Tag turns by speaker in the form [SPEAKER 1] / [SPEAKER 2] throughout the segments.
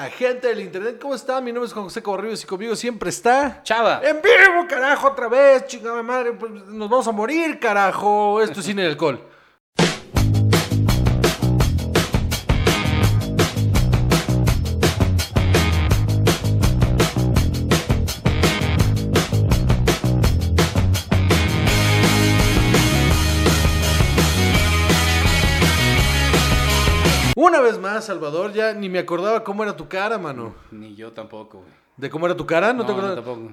[SPEAKER 1] Hola, gente del internet, ¿cómo están? Mi nombre es José Cobarrios y conmigo siempre está.
[SPEAKER 2] Chava.
[SPEAKER 1] En vivo, carajo, otra vez, chingada madre, pues, nos vamos a morir, carajo. Esto es cine y alcohol. Una vez más, Salvador, ya ni me acordaba cómo era tu cara, mano.
[SPEAKER 2] Ni yo tampoco, güey.
[SPEAKER 1] ¿De cómo era tu cara? ¿No,
[SPEAKER 2] No,
[SPEAKER 1] te
[SPEAKER 2] no, tampoco.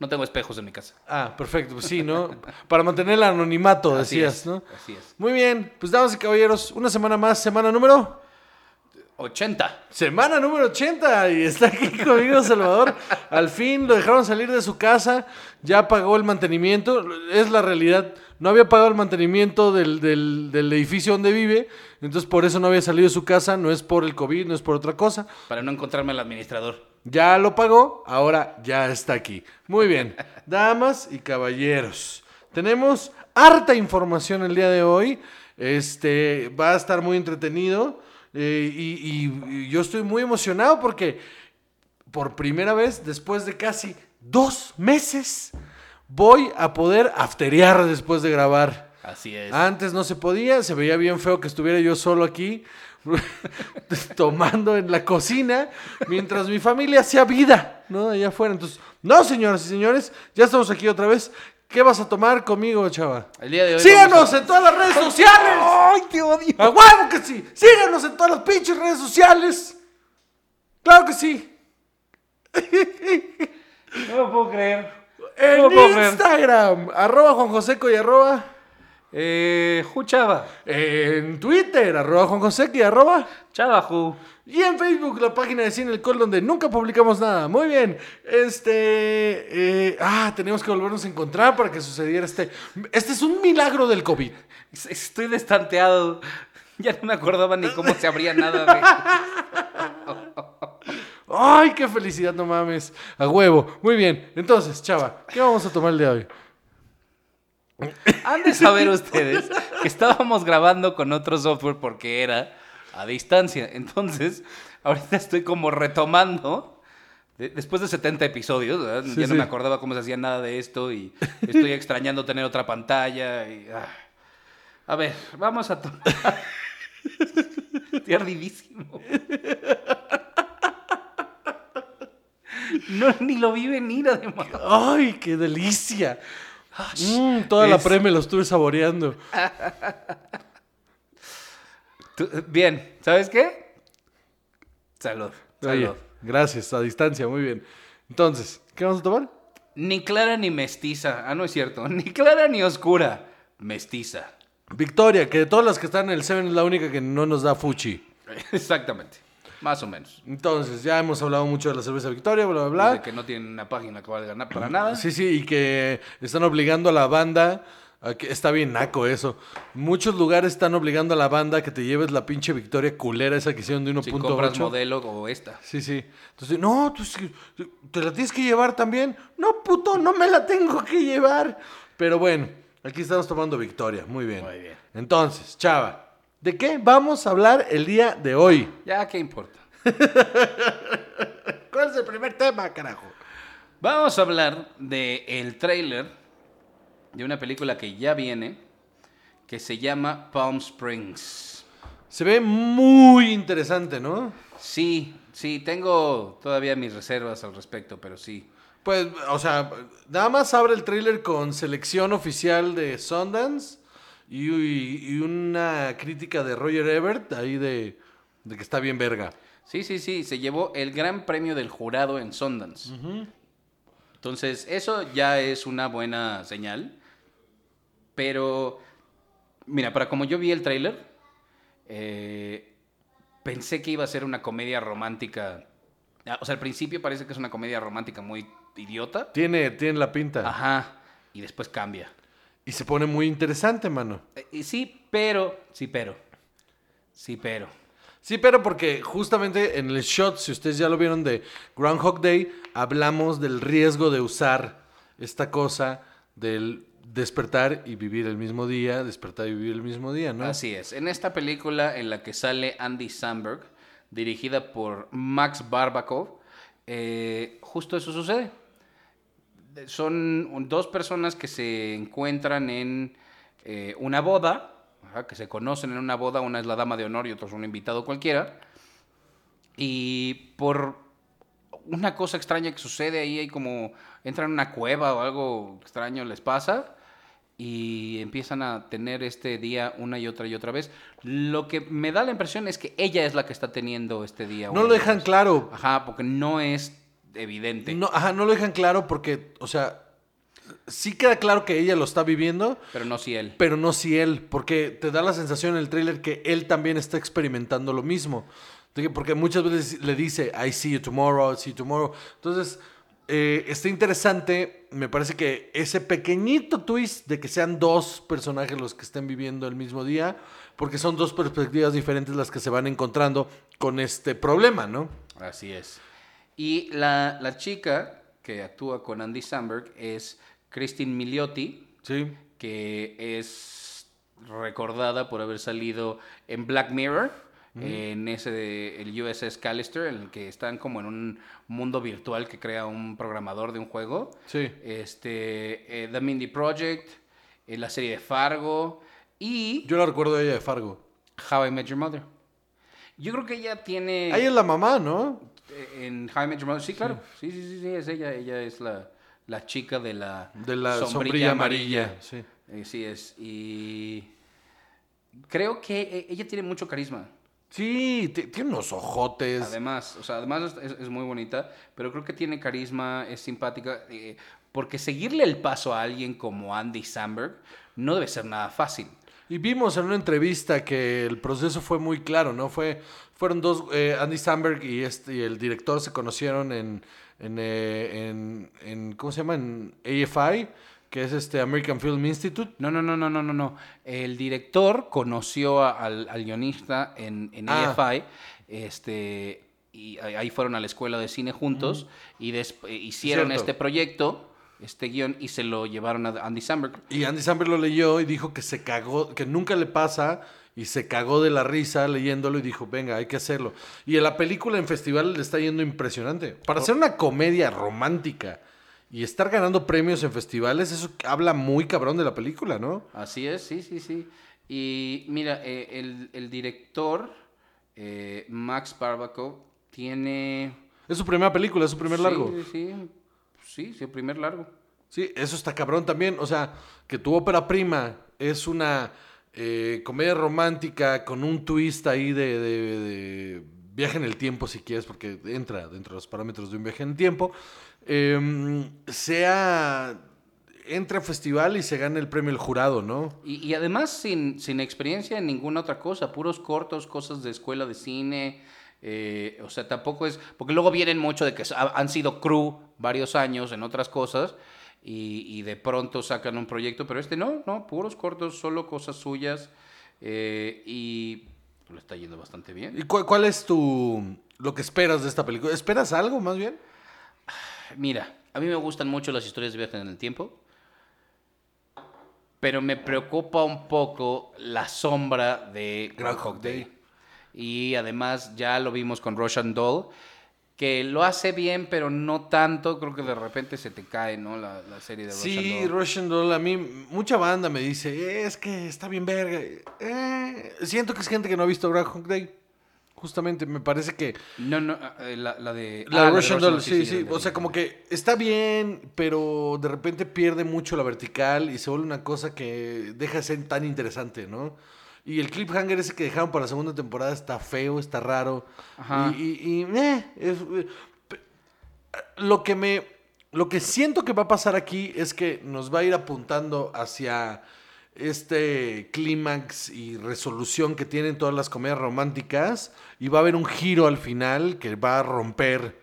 [SPEAKER 2] No tengo espejos en mi casa.
[SPEAKER 1] Ah, perfecto, pues sí, ¿no? Para mantener el anonimato,
[SPEAKER 2] Así
[SPEAKER 1] decías,
[SPEAKER 2] es,
[SPEAKER 1] ¿no?
[SPEAKER 2] Así es.
[SPEAKER 1] Muy bien, pues damas y caballeros, una semana más, semana número...
[SPEAKER 2] 80.
[SPEAKER 1] Semana número 80 y está aquí conmigo Salvador. Al fin lo dejaron salir de su casa, ya pagó el mantenimiento, es la realidad. No había pagado el mantenimiento del, del- del edificio donde vive, entonces por eso no había salido de su casa, no es por el COVID, no es por otra cosa.
[SPEAKER 2] Para no encontrarme al administrador.
[SPEAKER 1] Ya lo pagó, ahora ya está aquí. Muy bien, damas y caballeros, tenemos harta información el día de hoy. Este va a estar muy entretenido eh, y, y- y yo estoy muy emocionado porque por primera vez después de casi dos meses voy a poder afterear después de grabar.
[SPEAKER 2] Así es.
[SPEAKER 1] Antes no se podía, se veía bien feo que estuviera yo solo aquí tomando en la cocina mientras mi familia hacía vida, ¿no? Allá afuera. Entonces, no, señoras y señores, ya estamos aquí otra vez. ¿Qué vas a tomar conmigo, chava?
[SPEAKER 2] El día de hoy.
[SPEAKER 1] Síganos
[SPEAKER 2] a-
[SPEAKER 1] en todas las redes sociales.
[SPEAKER 2] ¡Ay, te odio!
[SPEAKER 1] ¡A huevo que sí! Síganos en todas las pinches redes sociales. Claro que sí.
[SPEAKER 2] No lo puedo creer.
[SPEAKER 1] En
[SPEAKER 2] No puedo creer.
[SPEAKER 1] Instagram, arroba Juan Joseco y arroba.
[SPEAKER 2] Eh, Ju Chava.
[SPEAKER 1] En Twitter, arroba Juan Joseco y arroba.
[SPEAKER 2] Chava, Ju.
[SPEAKER 1] Y en Facebook, la página de Cine El Col, donde nunca publicamos nada. Muy bien. Este. eh, ah, tenemos que volvernos a encontrar para que sucediera este. Este es un milagro del COVID.
[SPEAKER 2] Es- Estoy destanteado. Ya no me acordaba ni cómo se abría nada, güey.
[SPEAKER 1] ¡Ay, qué felicidad! No mames. A huevo. Muy bien. Entonces, chava, ¿qué vamos a tomar el día de hoy?
[SPEAKER 2] Han de saber ustedes que estábamos grabando con otro software porque era a distancia. Entonces, ahorita estoy como retomando. de- después de 70 episodios.
[SPEAKER 1] Sí,
[SPEAKER 2] ya no
[SPEAKER 1] sí.
[SPEAKER 2] me acordaba cómo se hacía nada de esto y estoy extrañando tener otra pantalla. y, ah. A ver, vamos a tomar. Estoy ardidísimo. No, ni lo vi venir además.
[SPEAKER 1] ¡Ay, qué delicia! Mm, toda la pre me lo estuve saboreando.
[SPEAKER 2] Bien, ¿sabes qué? Salud.
[SPEAKER 1] Oye,
[SPEAKER 2] Salud.
[SPEAKER 1] gracias, a distancia, muy bien. Entonces, ¿qué vamos a tomar?
[SPEAKER 2] Ni clara ni mestiza. Ah, no es cierto. Ni clara ni oscura. Mestiza.
[SPEAKER 1] Victoria, que de todas las que están en el 7 es la única que no nos da fuchi.
[SPEAKER 2] Exactamente. Más o menos.
[SPEAKER 1] Entonces, ya hemos hablado mucho de la cerveza Victoria, bla, bla,
[SPEAKER 2] Desde
[SPEAKER 1] bla.
[SPEAKER 2] que no tienen una página que valga na- para nada.
[SPEAKER 1] Sí, sí, y que están obligando a la banda. A que, está bien naco eso. Muchos lugares están obligando a la banda a que te lleves la pinche Victoria culera esa que hicieron de
[SPEAKER 2] Si compras
[SPEAKER 1] 1.8.
[SPEAKER 2] modelo o esta.
[SPEAKER 1] Sí, sí. Entonces, no, tú te la tienes que llevar también. No, puto, no me la tengo que llevar. Pero bueno, aquí estamos tomando Victoria. Muy bien.
[SPEAKER 2] Muy bien.
[SPEAKER 1] Entonces, Chava, ¿de qué vamos a hablar el día de hoy?
[SPEAKER 2] Ya, ¿qué importa?
[SPEAKER 1] ¿Cuál es el primer tema, carajo?
[SPEAKER 2] Vamos a hablar de el tráiler de una película que ya viene, que se llama Palm Springs.
[SPEAKER 1] Se ve muy interesante, ¿no?
[SPEAKER 2] Sí, sí, tengo todavía mis reservas al respecto, pero sí.
[SPEAKER 1] Pues, o sea, nada más abre el tráiler con selección oficial de Sundance y, una crítica de Roger Ebert ahí de, de que está bien verga.
[SPEAKER 2] Sí, sí, sí, se llevó el gran premio del jurado en Sundance. Entonces, eso ya es una buena señal. Pero, mira, para como yo vi el tráiler, eh, pensé que iba a ser una comedia romántica. Ah, O sea, al principio parece que es una comedia romántica muy idiota.
[SPEAKER 1] Tiene, tiene la pinta.
[SPEAKER 2] Ajá. Y después cambia.
[SPEAKER 1] Y se pone muy interesante, mano.
[SPEAKER 2] Eh, y sí, pero, sí, pero. Sí, pero.
[SPEAKER 1] Sí, pero porque justamente en el shot, si ustedes ya lo vieron de Groundhog Day, hablamos del riesgo de usar esta cosa del despertar y vivir el mismo día, despertar y vivir el mismo día, ¿no?
[SPEAKER 2] Así es. En esta película en la que sale Andy Samberg, dirigida por Max Barbakov, eh, justo eso sucede. Son dos personas que se encuentran en eh, una boda, ajá, que se conocen en una boda, una es la dama de honor y otro es un invitado cualquiera, y por una cosa extraña que sucede ahí, hay como entran en una cueva o algo extraño les pasa y empiezan a tener este día una y otra y otra vez. Lo que me da la impresión es que ella es la que está teniendo este día.
[SPEAKER 1] No lo dejan
[SPEAKER 2] vez.
[SPEAKER 1] claro.
[SPEAKER 2] Ajá, porque no es evidente.
[SPEAKER 1] No, ajá, no lo dejan claro porque, o sea, sí queda claro que ella lo está viviendo,
[SPEAKER 2] Pero no si él.
[SPEAKER 1] pero no si él, porque te da la sensación en el tráiler que él también está experimentando lo mismo. Porque muchas veces le dice, I see you tomorrow, I see you tomorrow. Entonces, eh, está interesante. Me parece que ese pequeñito twist de que sean dos personajes los que estén viviendo el mismo día, porque son dos perspectivas diferentes las que se van encontrando con este problema, ¿no?
[SPEAKER 2] Así es. Y la, la chica que actúa con Andy Samberg es Christine Milioti,
[SPEAKER 1] Sí.
[SPEAKER 2] que es recordada por haber salido en Black Mirror, en ese de el USS Callister, en el que están como en un mundo virtual que crea un programador de un juego.
[SPEAKER 1] Sí.
[SPEAKER 2] Este, eh, The Mindy Project, eh, la serie de Fargo y
[SPEAKER 1] Yo la recuerdo de ella de Fargo.
[SPEAKER 2] How I Met Your Mother. Yo creo que ella tiene...
[SPEAKER 1] Ella es la mamá, ¿no?
[SPEAKER 2] En Your Mother, sí, claro. Sí, sí, sí, sí, es ella. Ella es la, la chica de la,
[SPEAKER 1] De la sombrilla, amarilla. Sí.
[SPEAKER 2] Eh, sí es. Y creo que eh, ella tiene mucho carisma.
[SPEAKER 1] Sí, ti- tiene unos ojotes.
[SPEAKER 2] Además, o sea, además es, es muy bonita, pero creo que tiene carisma, es simpática, eh, porque seguirle el paso a alguien como Andy Samberg no debe ser nada fácil.
[SPEAKER 1] Y vimos en una entrevista que el proceso fue muy claro, ¿no? Fue, fueron dos, eh, Andy Samberg y, este, y el director se conocieron en, en, eh, en- en- ¿cómo se llama? En AFI, que es este American Film Institute.
[SPEAKER 2] No, no, no, no, no, no, no. El director conoció a- al, al guionista en, en
[SPEAKER 1] Ah.
[SPEAKER 2] AFI, este, y ahí fueron a la escuela de cine juntos y des- eh, hicieron
[SPEAKER 1] Cierto.
[SPEAKER 2] este proyecto, este guion, y se lo llevaron a Andy Samberg.
[SPEAKER 1] Y Andy Samberg lo leyó y dijo que se cagó, que nunca le pasa y se cagó de la risa leyéndolo y dijo, venga, hay que hacerlo. Y en la película en festival le está yendo impresionante. Para hacer una comedia romántica y estar ganando premios en festivales, eso habla muy cabrón de la película, ¿no?
[SPEAKER 2] Así es, sí, sí, sí. Y mira, eh, el, el director, eh, Max Barbakov, tiene...
[SPEAKER 1] Es su primera película, es su primer
[SPEAKER 2] Sí,
[SPEAKER 1] largo.
[SPEAKER 2] Sí, sí, sí, primer largo.
[SPEAKER 1] Sí, eso está cabrón también. O sea, que tu ópera prima es una eh, comedia romántica con un twist ahí de, de- de viaje en el tiempo, si quieres, porque entra dentro de los parámetros de un viaje en el tiempo. eh, sea. Entra a festival y se gana el premio el jurado, ¿no?
[SPEAKER 2] Y, y además sin, sin experiencia en ninguna otra cosa, puros cortos, cosas de escuela de cine. Eh, o sea, tampoco es. Porque luego vienen mucho de que ha- han sido crew varios años en otras cosas y, y de pronto sacan un proyecto, pero este no, no, puros cortos, solo cosas suyas. eh, y le está yendo bastante bien.
[SPEAKER 1] ¿Y cuál, cuál es tu. lo que esperas de esta película? ¿Esperas algo más bien?
[SPEAKER 2] Mira, a mí me gustan mucho las historias de viajes en el tiempo, pero me preocupa un poco la sombra de Groundhog Day. Y además ya lo vimos con Roshan Doll, que lo hace bien, pero no tanto. Creo que de repente se te cae, ¿no? La, la serie de Roshan
[SPEAKER 1] Sí,
[SPEAKER 2] Doll.
[SPEAKER 1] Russian Doll, a mí mucha banda me dice, "Eh, es que está bien verga. Eh, siento que es gente que no ha visto Groundhog Day. Justamente, me parece que
[SPEAKER 2] No, no, eh, la, la de...
[SPEAKER 1] la
[SPEAKER 2] ah,
[SPEAKER 1] Russian Doll, sí, sí,
[SPEAKER 2] de-
[SPEAKER 1] o sea, como que está bien, pero de repente pierde mucho la vertical y se vuelve una cosa que deja de ser tan interesante, ¿no? Y el cliffhanger ese que dejaron para la segunda temporada está feo, está raro.
[SPEAKER 2] Ajá.
[SPEAKER 1] Y, y- y, eh, es- eh, lo que me lo que siento que va a pasar aquí es que nos va a ir apuntando hacia este clímax y resolución que tienen todas las comedias románticas y va a haber un giro al final que va a romper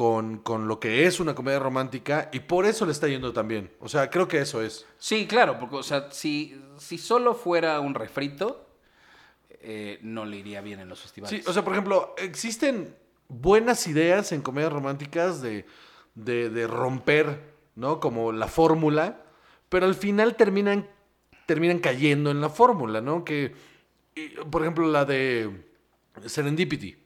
[SPEAKER 1] con, con lo que es una comedia romántica y por eso le está yendo tan bien. O sea, creo que eso es.
[SPEAKER 2] Sí, claro, porque, o sea, si, si solo fuera un refrito, eh, no le iría bien en los festivales.
[SPEAKER 1] Sí, o sea, por ejemplo, existen buenas ideas en comedias románticas de, de, de romper, ¿no? Como la fórmula, pero al final terminan, terminan cayendo en la fórmula, ¿no? Que, y, por ejemplo, la de Serendipity.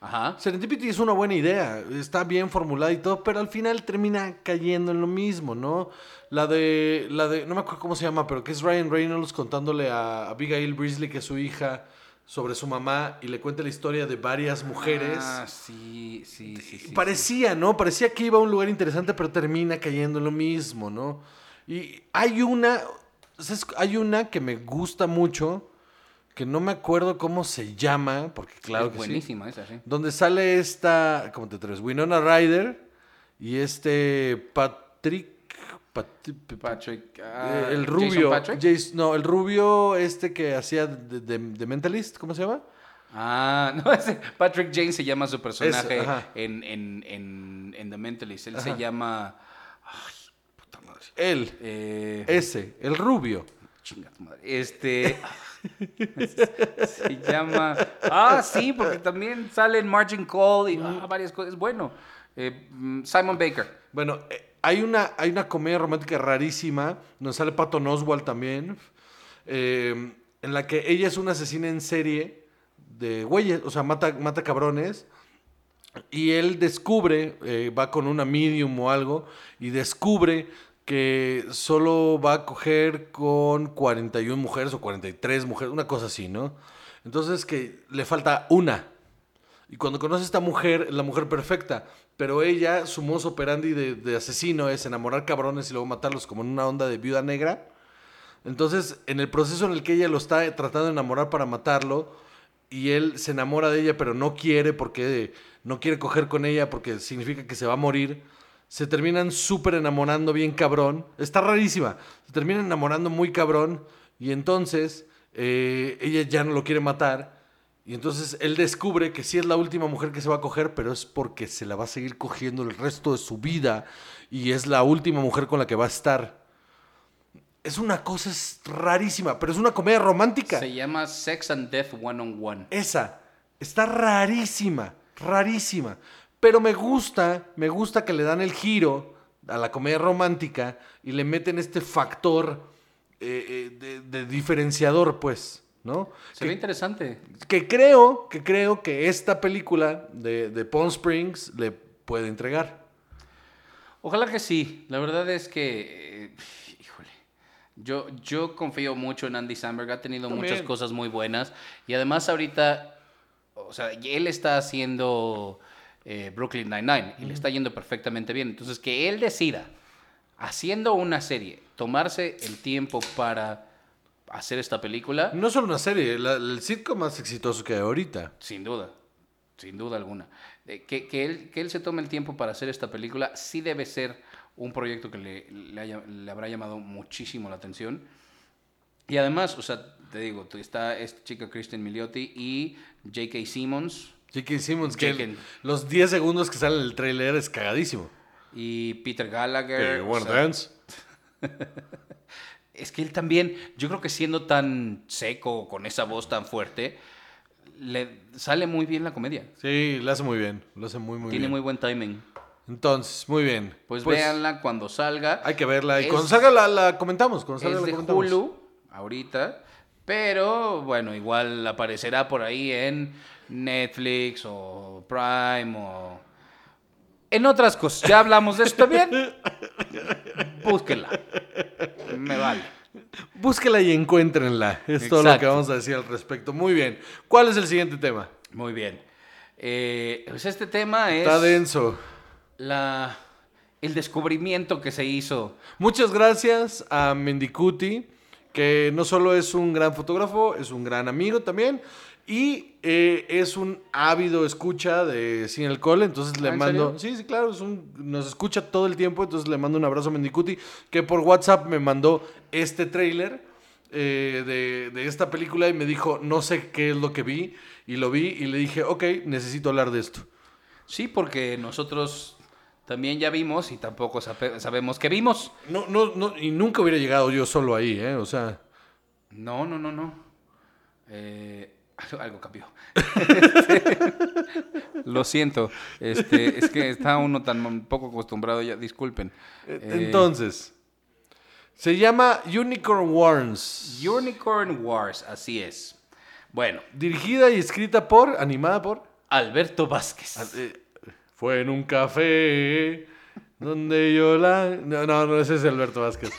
[SPEAKER 2] Ajá.
[SPEAKER 1] Serendipity es una buena idea, está bien formulada y todo, pero al final termina cayendo en lo mismo, ¿no? La de, la de, no me acuerdo cómo se llama, pero que es Ryan Reynolds contándole a Abigail Breasley, que es su hija, sobre su mamá y le cuenta la historia de varias mujeres.
[SPEAKER 2] Ah, sí, sí, sí. sí,
[SPEAKER 1] Parecía, ¿no? Parecía que iba a un lugar interesante, pero termina cayendo en lo mismo, ¿no? Y hay una, hay una que me gusta mucho, que no me acuerdo cómo se llama, porque claro
[SPEAKER 2] es
[SPEAKER 1] que sí.
[SPEAKER 2] buenísima esa, sí.
[SPEAKER 1] Donde sale esta, ¿cómo te atreves? Winona Ryder y este Patrick, Pat-
[SPEAKER 2] Patrick.
[SPEAKER 1] eh,
[SPEAKER 2] ah,
[SPEAKER 1] el
[SPEAKER 2] Jason
[SPEAKER 1] rubio,
[SPEAKER 2] Patrick.
[SPEAKER 1] Jace- no, el rubio este que hacía de, de- de Mentalist, ¿cómo se llama?
[SPEAKER 2] Ah, no, ese Patrick Jane se llama su personaje en, en, en, en The Mentalist. Él
[SPEAKER 1] Ajá.
[SPEAKER 2] se llama. Ay, puta madre.
[SPEAKER 1] Él,
[SPEAKER 2] Eh,
[SPEAKER 1] ese, el rubio.
[SPEAKER 2] chinga tu madre. Este. se llama. Ah, sí, porque también sale en Margin Call y ah, varias cosas. Es bueno. Eh, Simon Baker.
[SPEAKER 1] Bueno, eh, hay una, hay una comedia romántica rarísima, donde sale Patton Oswalt también, eh, en la que ella es una asesina en serie de güeyes, o sea, mata, mata cabrones, y él descubre, va con una medium o algo, y descubre que solo va a coger con 41 mujeres o 43 mujeres, una cosa así, ¿no? Entonces que le falta una. Y cuando conoce a esta mujer, la mujer perfecta. Pero ella, su modo operandi de, de asesino es enamorar cabrones y luego matarlos como en una onda de viuda negra. Entonces, en el proceso en el que ella lo está tratando de enamorar para matarlo, y él se enamora de ella, pero no quiere porque no quiere coger con ella porque significa que se va a morir, se terminan súper enamorando bien cabrón. Está rarísima. Se terminan enamorando muy cabrón y entonces eh, ella ya no lo quiere matar. Y entonces él descubre que sí es la última mujer que se va a coger, pero es porque se la va a seguir cogiendo el resto de su vida y es la última mujer con la que va a estar. Es una cosa es rarísima, pero es una comedia romántica.
[SPEAKER 2] Se llama Sex and Death One on One.
[SPEAKER 1] Esa está rarísima, rarísima. Pero me gusta, me gusta que le dan el giro a la comedia romántica y le meten este factor eh, eh, de, de diferenciador, pues, ¿no?
[SPEAKER 2] Se ve interesante.
[SPEAKER 1] que creo, que creo que esta película de, de Palm Springs le puede entregar.
[SPEAKER 2] Ojalá que sí. La verdad es que, eh, híjole, yo, yo confío mucho en Andy Samberg. Ha tenido
[SPEAKER 1] También.
[SPEAKER 2] muchas cosas muy buenas. Y además ahorita, o sea, él está haciendo eh, Brooklyn Nine-Nine y le está yendo perfectamente bien. Entonces, que él decida, haciendo una serie, tomarse el tiempo para hacer esta película,
[SPEAKER 1] No solo una serie, la- el sitcom más exitoso que hay ahorita.
[SPEAKER 2] sin duda, sin duda alguna. Eh, que, que él, que él se tome el tiempo para hacer esta película sí debe ser un proyecto que le, le haya- le habrá llamado muchísimo la atención. Y además, o sea, te digo, está esta chica Kristen Milioti y J.K. Simmons
[SPEAKER 1] J.K. Simmons, que el- los 10 segundos que sale el trailer es cagadísimo.
[SPEAKER 2] y Peter Gallagher.
[SPEAKER 1] Que,
[SPEAKER 2] o
[SPEAKER 1] bueno,
[SPEAKER 2] sea,
[SPEAKER 1] dance.
[SPEAKER 2] es que él también, yo creo que siendo tan seco, con esa voz tan fuerte, le sale muy bien la comedia.
[SPEAKER 1] Sí, lo hace muy bien. Lo hace muy, muy
[SPEAKER 2] Tiene
[SPEAKER 1] bien.
[SPEAKER 2] muy buen timing.
[SPEAKER 1] Entonces, muy bien.
[SPEAKER 2] Pues, véanla cuando salga.
[SPEAKER 1] Hay que verla. Y cuando salga la, la comentamos. Cuando salga
[SPEAKER 2] Es
[SPEAKER 1] la
[SPEAKER 2] de
[SPEAKER 1] comentamos.
[SPEAKER 2] Hulu ahorita, pero bueno, igual aparecerá por ahí en Netflix o Prime o en otras cosas. Ya hablamos de esto bien. Búsquenla. Me vale.
[SPEAKER 1] Búsquela y encuéntrenla. Es todo lo que vamos a decir al respecto. Muy bien. ¿Cuál es el siguiente tema?
[SPEAKER 2] Muy bien. Eh, pues este tema es
[SPEAKER 1] Está denso.
[SPEAKER 2] la el descubrimiento que se hizo.
[SPEAKER 1] Muchas gracias a Mendicuti, que no solo es un gran fotógrafo, es un gran amigo también. Y eh, es un ávido escucha de Sin Alcohol, entonces le
[SPEAKER 2] ¿Ah, en
[SPEAKER 1] mando...
[SPEAKER 2] serio?
[SPEAKER 1] Sí, sí, claro, es un- nos escucha todo el tiempo, entonces le mando un abrazo a Mendicuti, que por WhatsApp me mandó este tráiler eh, de, de esta película y me dijo, no sé qué es lo que vi, y lo vi y le dije, ok, necesito hablar de esto.
[SPEAKER 2] Sí, porque nosotros también ya vimos y tampoco sabe- sabemos qué vimos.
[SPEAKER 1] No, no, no, y nunca hubiera llegado yo solo ahí, ¿eh? O sea...
[SPEAKER 2] No, no, no, no. Eh, algo- cambió. Este, lo siento. Este, es que está uno tan poco acostumbrado ya. Disculpen. Eh,
[SPEAKER 1] Entonces, se llama Unicorn Warns.
[SPEAKER 2] Unicorn Wars, así es. Bueno,
[SPEAKER 1] Dirigida y escrita por, animada por.
[SPEAKER 2] Alberto Vázquez.
[SPEAKER 1] Eh, Fue en un café donde yo la... No, no, no, ese es Alberto Vázquez.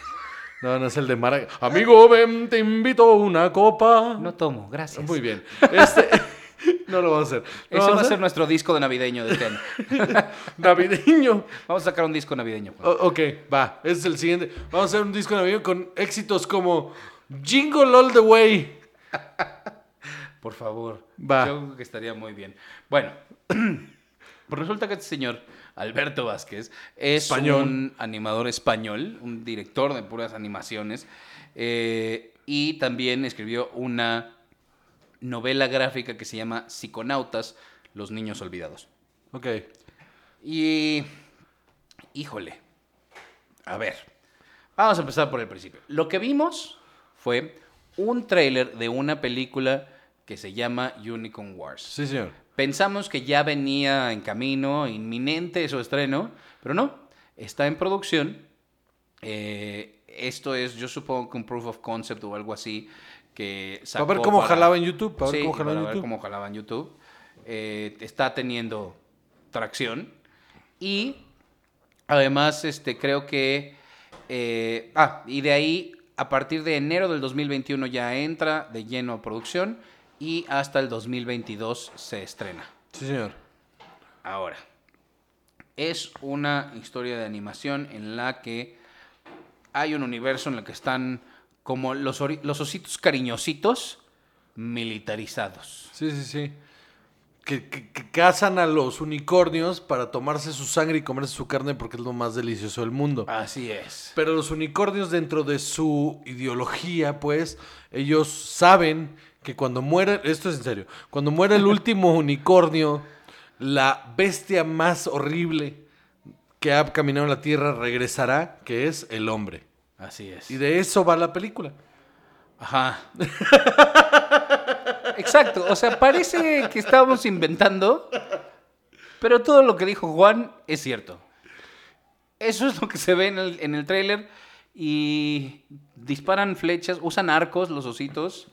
[SPEAKER 1] No, no es el de Mara. Amigo, ven, te invito a una copa.
[SPEAKER 2] No tomo, gracias.
[SPEAKER 1] Muy bien. Este... No lo vamos a hacer. ¿Lo
[SPEAKER 2] Eso
[SPEAKER 1] vamos
[SPEAKER 2] va a ser nuestro disco de navideño de este año.
[SPEAKER 1] Navideño.
[SPEAKER 2] Vamos a sacar un disco navideño. pues.
[SPEAKER 1] O- ok, va. Ese es el siguiente. Vamos a hacer un disco navideño con éxitos como Jingle All the Way.
[SPEAKER 2] Por favor.
[SPEAKER 1] Va.
[SPEAKER 2] Yo creo que estaría muy bien. Bueno, pues resulta que este señor, Alberto Vázquez, es
[SPEAKER 1] Español.
[SPEAKER 2] un animador español, un director de puras animaciones, eh, y también escribió una novela gráfica que se llama Psiconautas, los niños olvidados.
[SPEAKER 1] Ok.
[SPEAKER 2] Y. Híjole. A ver. Vamos a empezar por el principio. Lo que vimos fue un tráiler de una película que se llama Unicorn Wars.
[SPEAKER 1] Sí, señor.
[SPEAKER 2] Pensamos que ya venía en camino, inminente su estreno, pero no. Está en producción. Eh, esto es, yo supongo que un proof of concept o algo así que
[SPEAKER 1] Para ver
[SPEAKER 2] sacó
[SPEAKER 1] cómo jalaba en YouTube, para ver
[SPEAKER 2] Sí,
[SPEAKER 1] cómo jalaba en
[SPEAKER 2] para ver
[SPEAKER 1] YouTube.
[SPEAKER 2] cómo jalaba en YouTube. Eh, está teniendo tracción. Y además, este, creo que. eh, ah, y de ahí, a partir de enero del 2021 ya entra de lleno a producción. Y hasta el 2022 se estrena.
[SPEAKER 1] Sí, señor.
[SPEAKER 2] Ahora, es una historia de animación en la que hay un universo en el que están como los, los ositos cariñositos militarizados.
[SPEAKER 1] Sí, sí, sí. Que, que- que cazan a los unicornios para tomarse su sangre y comerse su carne porque es lo más delicioso del mundo.
[SPEAKER 2] Así es.
[SPEAKER 1] Pero los unicornios dentro de su ideología, pues, ellos saben que cuando muere, esto es en serio, cuando muere el último unicornio, la bestia más horrible que ha caminado en la tierra regresará, que es el hombre.
[SPEAKER 2] Así es.
[SPEAKER 1] Y de eso va la película.
[SPEAKER 2] Ajá. Exacto. O sea, parece que estábamos inventando, pero todo lo que dijo Juan es cierto. Eso es lo que se ve en el, en el tráiler y disparan flechas, usan arcos los ositos,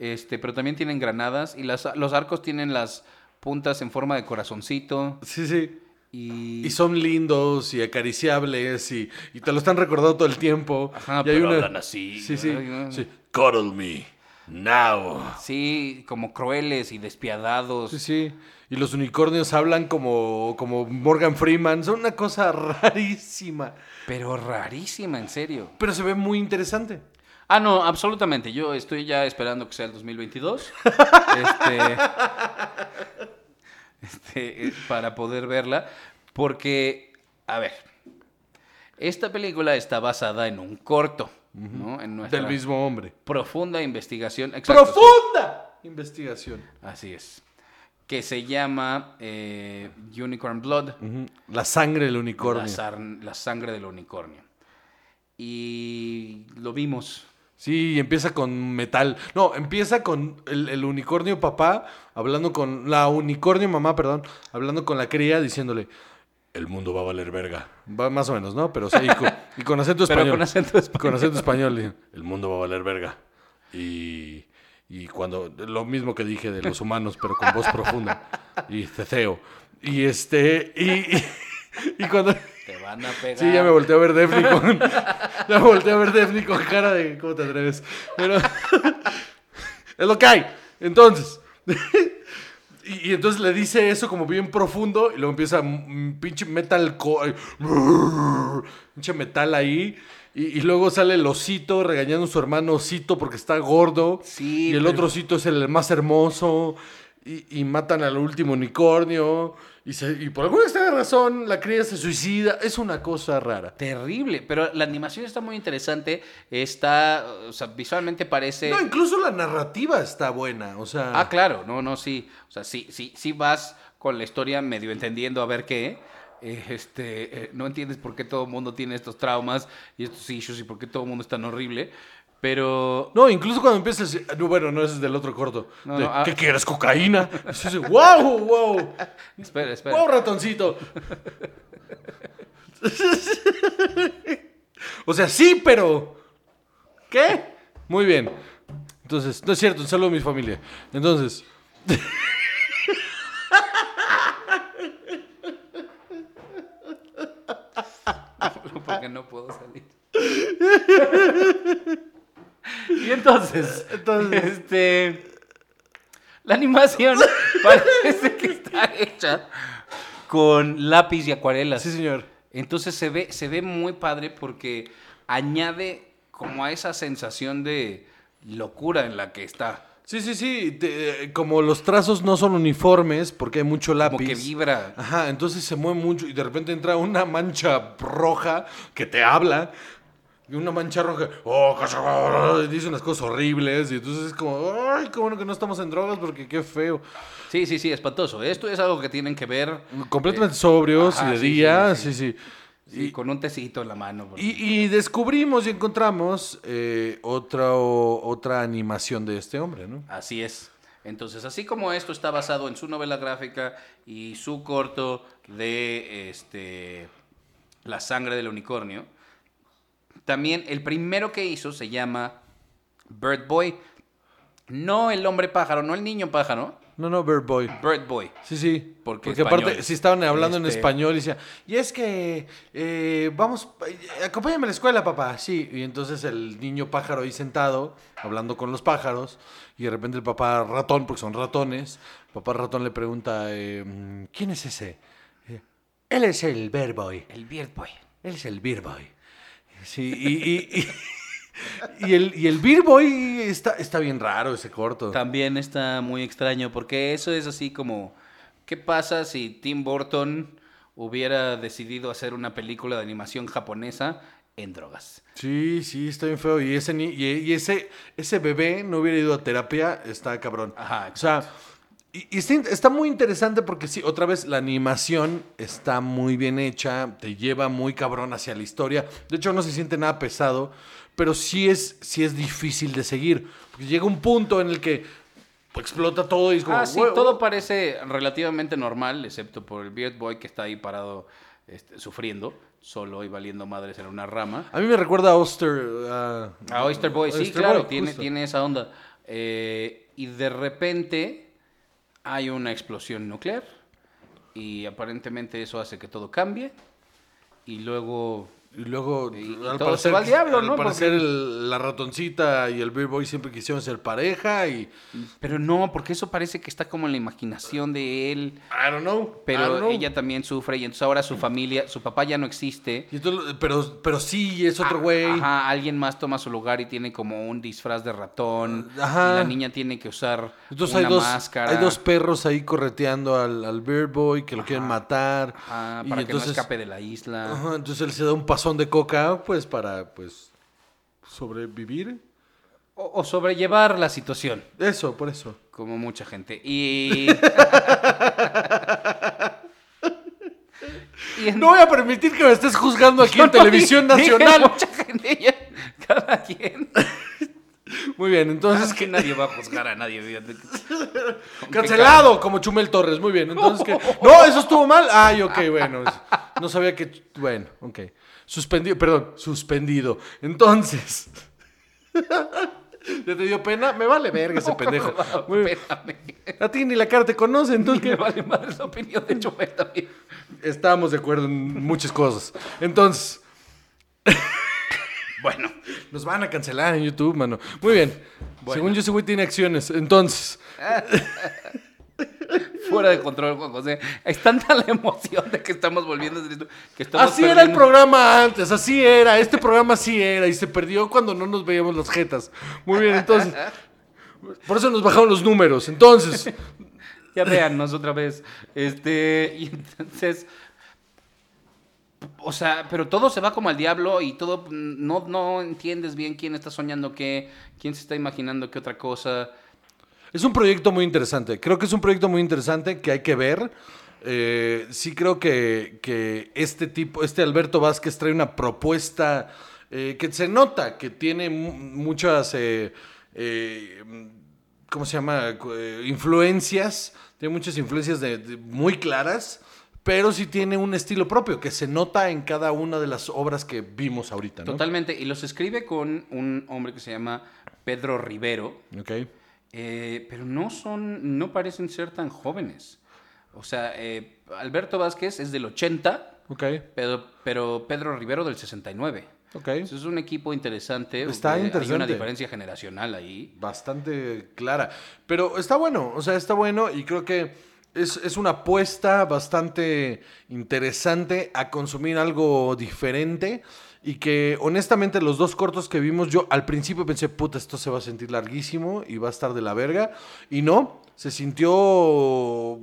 [SPEAKER 2] este, pero también tienen granadas y las- los arcos tienen las puntas en forma de corazoncito
[SPEAKER 1] Sí, sí.
[SPEAKER 2] y...
[SPEAKER 1] Y son lindos y acariciables y, y te lo están recordando todo el tiempo.
[SPEAKER 2] Ajá,
[SPEAKER 1] y hay
[SPEAKER 2] pero
[SPEAKER 1] una...
[SPEAKER 2] hablan así.
[SPEAKER 1] Sí, sí, sí. Cuddle me. Now.
[SPEAKER 2] Sí, como crueles y despiadados.
[SPEAKER 1] Sí, sí. Y los unicornios hablan como, como Morgan Freeman. Son una cosa rarísima.
[SPEAKER 2] Pero rarísima, en serio.
[SPEAKER 1] Pero se ve muy interesante.
[SPEAKER 2] Ah, no, absolutamente. Yo estoy ya esperando que sea el 2022. este, este, eh, para poder verla. Porque, a ver, esta película está basada en un corto, ¿no? En nuestra
[SPEAKER 1] Del mismo hombre.
[SPEAKER 2] profunda investigación. Exacto, sí.
[SPEAKER 1] ¡Profunda! Investigación.
[SPEAKER 2] Así es. Que se llama eh, Unicorn Blood.
[SPEAKER 1] La sangre del unicornio.
[SPEAKER 2] La sangre del unicornio. Y lo vimos.
[SPEAKER 1] Sí, empieza con metal. No, empieza con el, el unicornio papá hablando con. La unicornio mamá, perdón. Hablando con la cría diciéndole. El mundo va a valer verga. Va más o menos, ¿no? Pero sí, y con, y con acento
[SPEAKER 2] Pero
[SPEAKER 1] español.
[SPEAKER 2] con acento español.
[SPEAKER 1] Con acento español. El mundo va a valer verga. Y, y cuando. Lo mismo que dije de los humanos, pero con voz profunda. Y ceceo. Y este. Y, y, y cuando.
[SPEAKER 2] Te van a pegar.
[SPEAKER 1] Sí, ya me volteé a ver Defni con. ya me volteé a ver Defni con cara de. ¿Cómo te atreves? Pero. es lo que hay. Entonces. y, y entonces le dice eso como bien profundo. Y luego empieza un pinche metal. pinche metal ahí. Y, y luego sale el osito regañando a su hermano osito porque está gordo.
[SPEAKER 2] Sí,
[SPEAKER 1] Y el
[SPEAKER 2] pero-
[SPEAKER 1] otro osito es el más hermoso. Y, y matan al último unicornio. Y, se- y por alguna extraña razón la cría se suicida. Es una cosa rara.
[SPEAKER 2] Terrible, pero la animación está muy interesante. Está, o sea, visualmente parece...
[SPEAKER 1] No, incluso la narrativa está buena. O sea,
[SPEAKER 2] Ah, claro, no, no, sí. O sea, sí, sí, sí vas con la historia medio entendiendo a ver qué. eh, Este, eh, no entiendes por qué todo el mundo tiene estos traumas y estos issues y por qué todo el mundo es tan horrible. Pero.
[SPEAKER 1] No, incluso cuando empiezas. Ah, no, bueno, no, ese es del otro corto.
[SPEAKER 2] Ah.
[SPEAKER 1] ¿Qué quieres? ¿Cocaína? Dice, ¡Wow! ¡Wow!
[SPEAKER 2] Espera, espera.
[SPEAKER 1] ¡Wow, ratoncito! o sea, sí, pero. ¿Qué? Muy bien. Entonces, no es cierto, un saludo a mi familia. Entonces.
[SPEAKER 2] Porque no puedo salir. y entonces,
[SPEAKER 1] Entonces-
[SPEAKER 2] este, la animación parece que está hecha con lápiz y acuarelas.
[SPEAKER 1] Sí, señor.
[SPEAKER 2] Entonces se ve, se ve muy padre porque añade como a esa sensación de locura en la que está.
[SPEAKER 1] Sí, sí, sí. te- como los trazos no son uniformes, porque hay mucho lápiz.
[SPEAKER 2] Como que vibra.
[SPEAKER 1] Ajá, entonces se mueve mucho y de repente entra una mancha roja que te habla. Y una mancha roja, oh, y dice unas cosas horribles. Y entonces es como, ay, qué bueno que no estamos en drogas porque qué feo.
[SPEAKER 2] Sí, sí, sí, espantoso. Esto es algo que tienen que ver
[SPEAKER 1] Completamente sobrios
[SPEAKER 2] ajá,
[SPEAKER 1] y de
[SPEAKER 2] sí,
[SPEAKER 1] día,
[SPEAKER 2] sí.
[SPEAKER 1] sí, sí.
[SPEAKER 2] sí, con un tecito en la mano. porque-
[SPEAKER 1] Y, y descubrimos y encontramos eh, otra, otra animación de este hombre, ¿no?
[SPEAKER 2] Así es. Entonces, así como esto está basado en su novela gráfica y su corto de este La sangre del unicornio, también el primero que hizo se llama Bird Boy. No el hombre pájaro, no el niño pájaro,
[SPEAKER 1] No, no, Bird Boy.
[SPEAKER 2] Bird Boy.
[SPEAKER 1] Sí, sí.
[SPEAKER 2] Porque
[SPEAKER 1] Porque, aparte, si estaban hablando en
[SPEAKER 2] Este-
[SPEAKER 1] español y decía, y es que, eh, vamos, eh, acompáñame a la escuela, papá. Sí, y entonces el niño pájaro ahí sentado, hablando con los pájaros, y de repente el papá ratón, porque son ratones, papá ratón le pregunta, eh, ¿quién es ese? Él es el Bird Boy.
[SPEAKER 2] El Bird Boy.
[SPEAKER 1] Él es el Beer Boy. Sí, y, y, y- y el, y el Beer Boy está, está bien raro ese corto.
[SPEAKER 2] También está muy extraño porque eso es así como, ¿qué pasa si Tim Burton hubiera decidido hacer una película de animación japonesa en drogas?
[SPEAKER 1] Sí, sí, está bien feo. Y ese, ni- y, y ese, ese bebé no hubiera ido a terapia, está cabrón.
[SPEAKER 2] Ajá,
[SPEAKER 1] O sea, y, y está, muy interesante porque sí, otra vez la animación está muy bien hecha, te lleva muy cabrón hacia la historia. De hecho, no se siente nada pesado, pero sí es, sí es difícil de seguir. Porque llega un punto en el que explota todo y es como...
[SPEAKER 2] Ah, sí,
[SPEAKER 1] "Güey,
[SPEAKER 2] todo
[SPEAKER 1] güey".
[SPEAKER 2] parece relativamente normal, excepto por el Beard Boy que está ahí parado este, sufriendo, solo y valiendo madres en una rama.
[SPEAKER 1] A mí me recuerda a Oster. a-
[SPEAKER 2] A Oyster Boy, sí,
[SPEAKER 1] Oyster
[SPEAKER 2] claro,
[SPEAKER 1] Boy,
[SPEAKER 2] tiene, tiene esa onda. Eh, y de repente hay una explosión nuclear y aparentemente eso hace que todo cambie y luego
[SPEAKER 1] Y luego,
[SPEAKER 2] Y- y
[SPEAKER 1] al
[SPEAKER 2] todo se va al diablo,
[SPEAKER 1] al
[SPEAKER 2] ¿no?
[SPEAKER 1] parecer
[SPEAKER 2] Porque-
[SPEAKER 1] el- la ratoncita y el Beer Boy siempre quisieron ser pareja y...
[SPEAKER 2] Pero no, porque eso parece que está como en la imaginación de él.
[SPEAKER 1] I don't know. I don't
[SPEAKER 2] Pero
[SPEAKER 1] know.
[SPEAKER 2] ella también sufre y entonces ahora su familia, su papá ya no existe.
[SPEAKER 1] Y entonces- pero, pero sí, es otro
[SPEAKER 2] Ah,
[SPEAKER 1] güey.
[SPEAKER 2] Ajá, alguien más toma su lugar y tiene como un disfraz de ratón.
[SPEAKER 1] Ajá.
[SPEAKER 2] Y la niña tiene que usar
[SPEAKER 1] Entonces
[SPEAKER 2] una
[SPEAKER 1] hay dos,
[SPEAKER 2] máscara.
[SPEAKER 1] hay dos perros ahí correteando al, al Beer Boy que lo quieren matar.
[SPEAKER 2] Ajá,
[SPEAKER 1] y
[SPEAKER 2] para que no
[SPEAKER 1] entonces,
[SPEAKER 2] escape de la isla.
[SPEAKER 1] Ajá, entonces él se da un pasón de coca pues para pues sobrevivir.
[SPEAKER 2] O, o sobrellevar la situación,
[SPEAKER 1] Eso, por eso.
[SPEAKER 2] como mucha gente. Y. y en-
[SPEAKER 1] No voy a permitir que me estés juzgando aquí
[SPEAKER 2] Yo
[SPEAKER 1] en
[SPEAKER 2] no
[SPEAKER 1] Televisión
[SPEAKER 2] dije
[SPEAKER 1] Nacional.
[SPEAKER 2] mucha gente, cada quien.
[SPEAKER 1] Muy bien, entonces
[SPEAKER 2] Es que nadie va a juzgar a nadie.
[SPEAKER 1] Cancelado, como Chumel Torres. Muy bien. Entonces, ¿qué? No, eso estuvo mal. Ay, ok, bueno. No sabía que. Bueno, ok. Suspendido, perdón, suspendido. Entonces. ¿Ya te dio pena? Me vale verga ese pendejo. A ti ni la cara te conoce, entonces
[SPEAKER 2] Me vale madre la opinión de Chumel también.
[SPEAKER 1] Estamos de acuerdo en muchas cosas. Entonces,
[SPEAKER 2] Bueno,
[SPEAKER 1] nos van a cancelar en YouTube, mano. Muy bien. Según yo, ese güey tiene acciones. Entonces,
[SPEAKER 2] fuera de control, Juan José. Es tanta la emoción de que estamos volviendo. Que estamos
[SPEAKER 1] así era el programa antes, así era. Este programa así era y se perdió cuando no nos veíamos las jetas. Muy bien, entonces. Por eso nos bajaron los números. Entonces,
[SPEAKER 2] Ya véannos otra vez. Este, y entonces. O sea, pero todo se va como al diablo y todo. No, no entiendes bien quién está soñando qué, quién se está imaginando qué otra cosa.
[SPEAKER 1] Es un proyecto muy interesante. Creo que es un proyecto muy interesante que hay que ver. Eh, sí creo que, que este tipo, este Alberto Vázquez trae una propuesta eh, que se nota, que tiene mu- muchas, eh, ¿cómo se llama? Influencias, tiene muchas influencias de- de- muy claras, pero sí tiene un estilo propio que se nota en cada una de las obras que vimos ahorita, ¿no?
[SPEAKER 2] Totalmente. Y los escribe con un hombre que se llama Pedro Rivero.
[SPEAKER 1] Ok.
[SPEAKER 2] Eh, pero no son, no parecen ser tan jóvenes. O sea, eh, Alberto Vázquez es del 80
[SPEAKER 1] Ok,
[SPEAKER 2] pero, pero Pedro Rivero del 69.
[SPEAKER 1] ok.
[SPEAKER 2] Entonces, es un equipo interesante.
[SPEAKER 1] Está
[SPEAKER 2] Eh, Hay una
[SPEAKER 1] interesante.
[SPEAKER 2] diferencia generacional ahí.
[SPEAKER 1] Bastante clara. Pero está bueno, o sea, está bueno y creo que es, es una apuesta bastante interesante a consumir algo diferente. Y que honestamente los dos cortos que vimos, yo al principio pensé, puta, esto se va a sentir larguísimo y va a estar de la verga. Y no, se sintió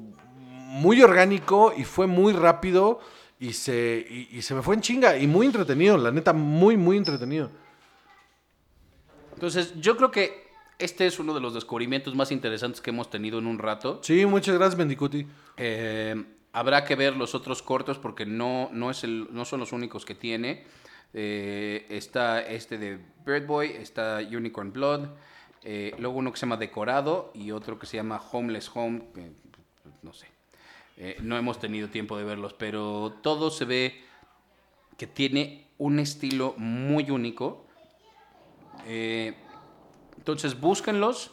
[SPEAKER 1] muy orgánico y fue muy rápido y se, y, y se me fue en chinga y muy entretenido, la neta, muy, muy entretenido.
[SPEAKER 2] Entonces, yo creo que este es uno de los descubrimientos más interesantes que hemos tenido en un rato.
[SPEAKER 1] Sí, muchas gracias, Mendicuti.
[SPEAKER 2] Eh, habrá que ver los otros cortos porque no, no, es el, no son los únicos que tiene. Eh, está este de Bird Boy, está Unicorn Blood, eh, luego uno que se llama Decorado y otro que se llama Homeless Home, que, no sé. Eh, no hemos tenido tiempo de verlos, pero todo se ve que tiene un estilo muy único. Entonces búsquenlos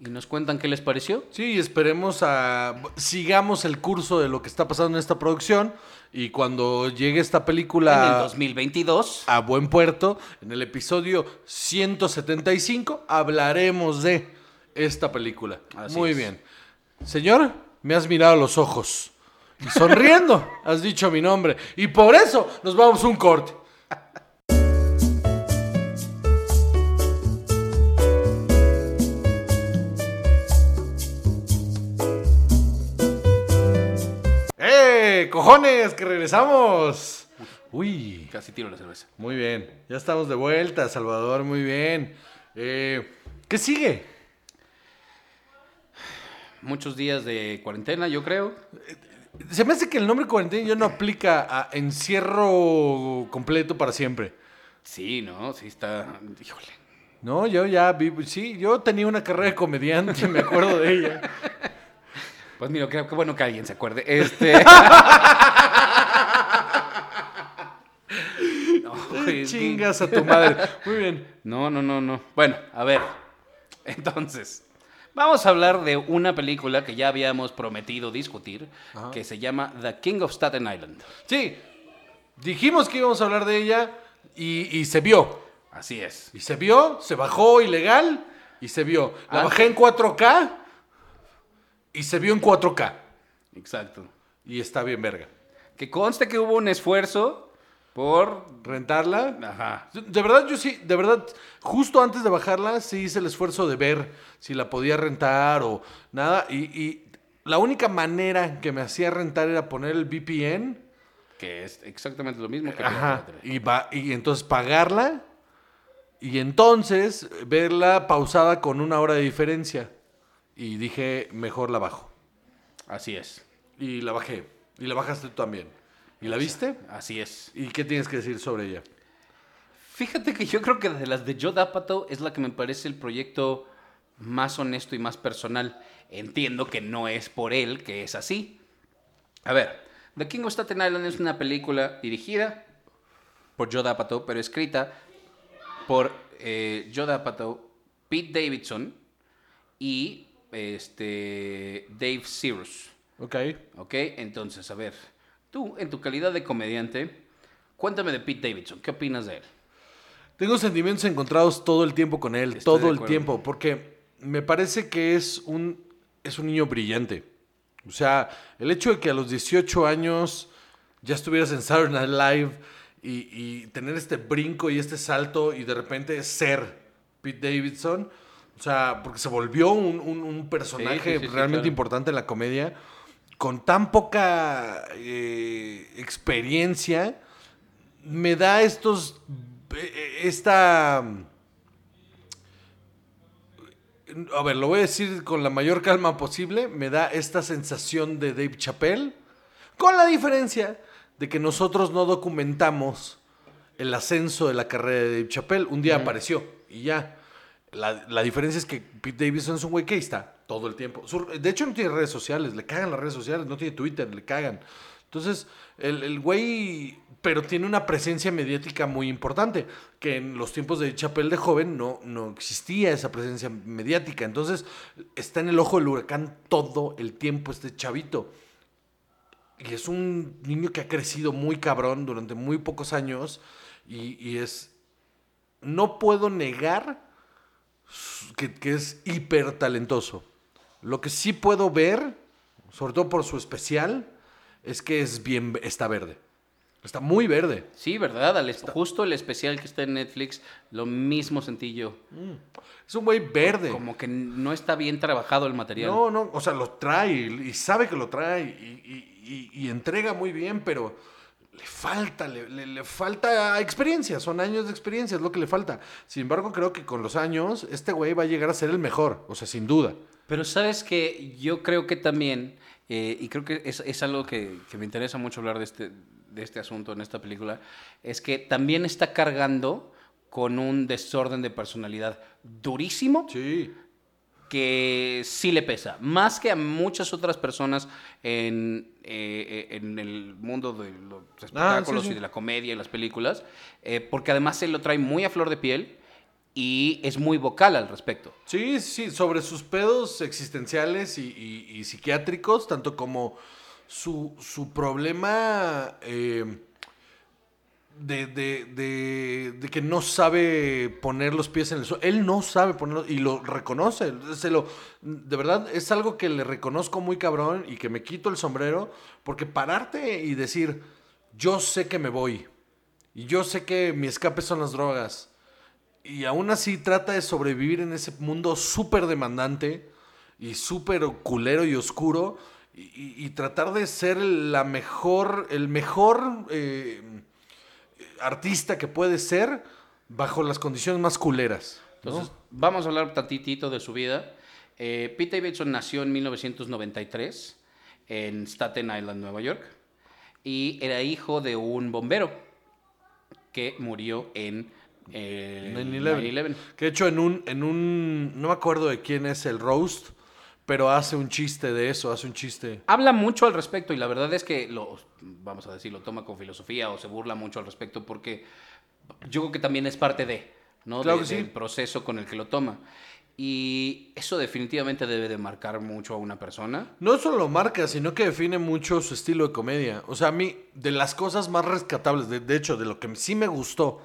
[SPEAKER 2] y nos cuentan qué les pareció.
[SPEAKER 1] Sí, esperemos a. Sigamos el curso de lo que está pasando en esta producción. Y cuando llegue esta
[SPEAKER 2] En el
[SPEAKER 1] película
[SPEAKER 2] 2022.
[SPEAKER 1] a buen puerto, en el episodio 175, hablaremos de esta película.
[SPEAKER 2] Así
[SPEAKER 1] Muy
[SPEAKER 2] es.
[SPEAKER 1] bien. Señor, me has mirado a los ojos. Y sonriendo, has dicho mi nombre. Y por eso nos vamos a un corte. ¡Cojones! ¡Que regresamos! Uy.
[SPEAKER 2] Casi tiro la cerveza.
[SPEAKER 1] Muy bien, ya estamos de vuelta, Salvador, muy bien. Eh, ¿Qué sigue?
[SPEAKER 2] Muchos días de cuarentena, yo creo.
[SPEAKER 1] Se me hace que el nombre cuarentena ya no aplica a encierro completo para siempre.
[SPEAKER 2] Sí, ¿no? Sí está... Híjole.
[SPEAKER 1] No, yo ya vi, sí, yo tenía una carrera de comediante, me acuerdo de ella.
[SPEAKER 2] Pues mira, qué, qué bueno que alguien se acuerde. Este... No, es que-
[SPEAKER 1] Chingas a tu madre. Muy bien.
[SPEAKER 2] No, no, no, no. Bueno, a ver. Entonces, vamos a hablar de una película que ya habíamos prometido discutir, que se llama The King of Staten Island.
[SPEAKER 1] Sí, dijimos que íbamos a hablar de ella y, y se vio.
[SPEAKER 2] Así es.
[SPEAKER 1] Y se vio, se bajó ilegal y se vio. La bajé en 4K y se vio en 4K.
[SPEAKER 2] Exacto.
[SPEAKER 1] Y está bien verga.
[SPEAKER 2] Que conste que hubo un esfuerzo por...
[SPEAKER 1] Rentarla.
[SPEAKER 2] Ajá.
[SPEAKER 1] De verdad, yo sí, de verdad, justo antes de bajarla, sí hice el esfuerzo de ver si la podía rentar o nada. Y, y la única manera que me hacía rentar era poner el VPN.
[SPEAKER 2] Que es exactamente lo mismo que...
[SPEAKER 1] Ajá. Y, va, y entonces pagarla. Y entonces verla pausada con una hora de diferencia. Y dije, mejor la bajo.
[SPEAKER 2] Así es.
[SPEAKER 1] Y la bajé. Y la bajaste tú también. ¿Y la viste?
[SPEAKER 2] Así es.
[SPEAKER 1] ¿Y qué tienes que decir sobre ella?
[SPEAKER 2] Fíjate que yo creo que de las de Joe Apatow es la que me parece el proyecto más honesto y más personal. Entiendo que no es por él que es así. A ver, The King of Staten Island es una película dirigida por Joe Apatow, pero escrita por eh, Joe Apatow, Pete Davidson y este, Dave Cyrus.
[SPEAKER 1] Ok.
[SPEAKER 2] ¿Ok? Entonces, a ver, tú, en tu calidad de comediante, cuéntame de Pete Davidson. ¿Qué opinas de él?
[SPEAKER 1] Tengo sentimientos encontrados todo el tiempo con él,
[SPEAKER 2] Estoy
[SPEAKER 1] todo el tiempo, porque me parece que es un, es un niño brillante. O sea, el hecho de que a los 18 años ya estuvieras en Saturday Night Live y, y tener este brinco y este salto y de repente ser Pete Davidson, o sea, porque se volvió un, un- un personaje
[SPEAKER 2] Sí, sí, sí, sí,
[SPEAKER 1] realmente
[SPEAKER 2] claro.
[SPEAKER 1] importante en la comedia, con tan poca eh, experiencia, me da estos eh, esta a ver, lo voy a decir con la mayor calma posible, me da esta sensación de Dave Chappelle, con la diferencia de que nosotros no documentamos el ascenso de la carrera de Dave Chappelle. Un día apareció y ya. La, la diferencia es que Pete Davidson es un güey que está todo el tiempo. De hecho, no tiene redes sociales, le cagan las redes sociales, no tiene Twitter, le cagan. Entonces, el, el güey, pero tiene una presencia mediática muy importante, que en los tiempos de Chappelle de joven no, no existía esa presencia mediática. Entonces, está en el ojo del huracán todo el tiempo este chavito. y es un niño que ha crecido muy cabrón durante muy pocos años y, y es... No puedo negar que, que es hiper talentoso. Lo que sí puedo ver, sobre todo por su especial, es que es bien, está verde. Está muy verde.
[SPEAKER 2] Sí, ¿verdad? Al justo el especial que está en Netflix, lo mismo sentí yo.
[SPEAKER 1] Es un güey verde.
[SPEAKER 2] Como que no está bien trabajado el material.
[SPEAKER 1] No, no, o sea, lo trae y sabe que lo trae y, y- y- y entrega muy bien, pero le falta, le, le- le falta experiencia, son años de experiencia, es lo que le falta. Sin embargo, creo que con los años, este güey va a llegar a ser el mejor, o sea, sin duda.
[SPEAKER 2] Pero sabes que yo creo que también, eh, y creo que es, es algo que, que me interesa mucho hablar de este, de este asunto en esta película, es que también está cargando con un desorden de personalidad durísimo
[SPEAKER 1] Sí.
[SPEAKER 2] Que sí le pesa, más que a muchas otras personas en, eh, en el mundo de los espectáculos
[SPEAKER 1] Ah, sí.
[SPEAKER 2] y de la comedia y las películas, eh, porque además se lo trae muy a flor de piel y es muy vocal al respecto.
[SPEAKER 1] Sí, sí, sobre sus pedos existenciales y, y- y psiquiátricos, tanto como su, su problema eh, de, de- de- que no sabe poner los pies en el suelo. Él no sabe ponerlos y lo reconoce. Se lo, de verdad, es algo que le reconozco muy cabrón y que me quito el sombrero, porque pararte y decir, yo sé que me voy, y yo sé que mi escape son las drogas, y aún así trata de sobrevivir en ese mundo súper demandante y súper culero y oscuro y tratar de ser la mejor, el mejor eh, artista que puede ser bajo las condiciones más culeras. ¿no?
[SPEAKER 2] Entonces, vamos a hablar tantitito de su vida. Eh, Pete Davidson nació en 1993 en Staten Island, Nueva York, y era hijo de un bombero que murió en eh,
[SPEAKER 1] 9/11.
[SPEAKER 2] 9/11.
[SPEAKER 1] Que de hecho en un, en un, no me acuerdo de quién es el roast, pero hace un chiste de eso, hace un chiste.
[SPEAKER 2] Habla mucho al respecto y la verdad es que lo, vamos a decir, lo toma con filosofía o se burla mucho al respecto porque yo creo que también es parte de, ¿no?
[SPEAKER 1] Claro
[SPEAKER 2] De-
[SPEAKER 1] que sí.
[SPEAKER 2] Del proceso con el que lo toma. Y eso definitivamente debe de marcar mucho a una persona.
[SPEAKER 1] No solo lo marca, sino que define mucho su estilo de comedia. O sea, a mí, de las cosas más rescatables, de, de hecho, de lo que sí me gustó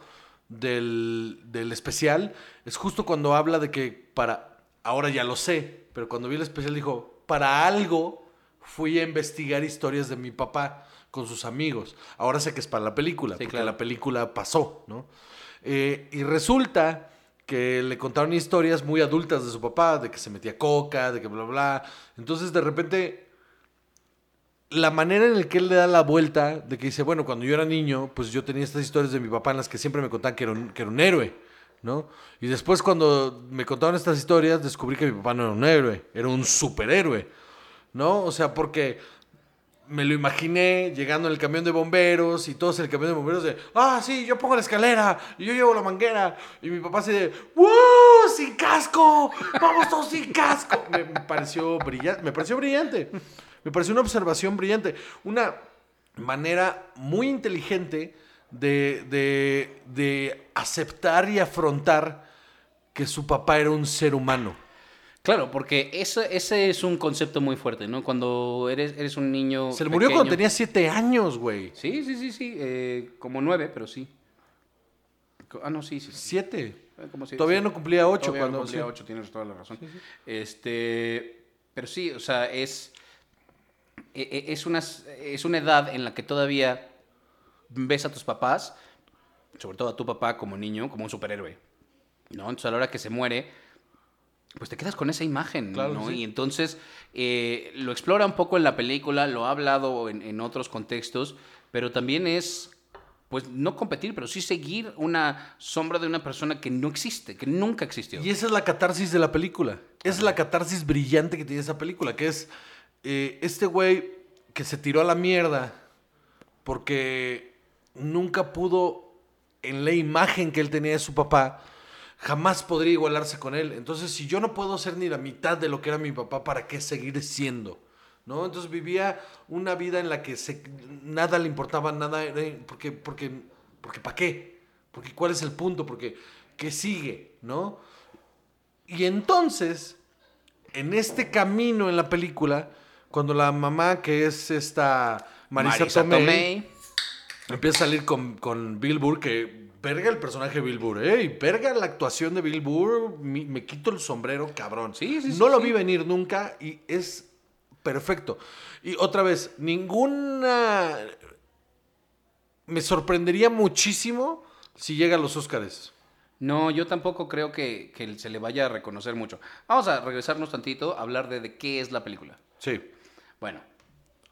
[SPEAKER 1] del, del especial, es justo cuando habla de que para, ahora ya lo sé, pero cuando vi el especial dijo, para algo fui a investigar historias de mi papá con sus amigos. Ahora sé que es para la película,
[SPEAKER 2] Sí,
[SPEAKER 1] porque
[SPEAKER 2] claro.
[SPEAKER 1] la película pasó, ¿no? Eh, y resulta que le contaron historias muy adultas de su papá, de que se metía coca, de que bla, bla. Entonces, de repente, la manera en la que él le da la vuelta, de que dice, bueno, cuando yo era niño, pues yo tenía estas historias de mi papá en las que siempre me contaban que era un, que era un héroe, ¿no? Y después cuando me contaron estas historias, descubrí que mi papá no era un héroe, era un superhéroe, ¿no? O sea, porque me lo imaginé llegando en el camión de bomberos y todos en el camión de bomberos de, ah, sí, yo pongo la escalera y yo llevo la manguera. Y mi papá así de, ¡wow! ¡Sin casco! ¡Vamos todos sin casco! Me pareció brillante, me pareció brillante. Me pareció una observación brillante. Una manera muy inteligente de, de, de aceptar y afrontar que su papá era un ser humano.
[SPEAKER 2] Claro, porque eso, ese es un concepto muy fuerte, ¿no? Cuando eres, eres un niño.
[SPEAKER 1] Se le murió cuando tenía siete años, güey.
[SPEAKER 2] Sí, sí, sí, sí. eh, como nueve, pero sí. Ah, no, sí, sí.
[SPEAKER 1] Siete.
[SPEAKER 2] Eh, como si-
[SPEAKER 1] Todavía no cumplía ocho
[SPEAKER 2] Todavía no
[SPEAKER 1] cuando-
[SPEAKER 2] cumplía
[SPEAKER 1] sí.
[SPEAKER 2] ocho, tienes toda la razón. Este, pero sí, o sea, es e- e- es una es una edad en la que todavía ves a tus papás, sobre todo a tu papá como niño, como un superhéroe. ¿No? Entonces a la hora que se muere, pues te quedas con esa imagen,
[SPEAKER 1] Claro,
[SPEAKER 2] ¿no?
[SPEAKER 1] sí.
[SPEAKER 2] Y entonces eh, lo explora un poco en la película, lo ha hablado en, en otros contextos, pero también es, pues no competir, pero sí seguir una sombra de una persona que no existe, que nunca existió.
[SPEAKER 1] Y esa es la catarsis de la película. Esa es la catarsis brillante que tiene esa película, que es eh, este güey que se tiró a la mierda porque nunca pudo, en la imagen que él tenía de su papá, jamás podría igualarse con él. Entonces, si yo no puedo ser ni la mitad de lo que era mi papá, ¿para qué seguir siendo? ¿No? Entonces vivía una vida en la que se- nada le importaba, nada, porque, porque, porque ¿para qué? Porque ¿cuál es el punto? Porque ¿qué sigue? ¿No? Y entonces, en este camino en la película, cuando la mamá, que es esta Marisa,
[SPEAKER 2] Marisa
[SPEAKER 1] Tomei,
[SPEAKER 2] Tomei.
[SPEAKER 1] Empieza a salir con, con Bill Burr, que verga el personaje de Bill Burr, ¿eh? Y verga la actuación de Bill Burr, mi- me quito el sombrero, cabrón.
[SPEAKER 2] Sí, sí, sí,
[SPEAKER 1] No lo vi venir nunca y es perfecto. Y otra vez, ninguna... Me sorprendería muchísimo si llega a los Óscares.
[SPEAKER 2] No, yo tampoco creo que, que se le vaya a reconocer mucho. Vamos a regresarnos tantito a hablar de, de qué es la película.
[SPEAKER 1] Sí.
[SPEAKER 2] Bueno,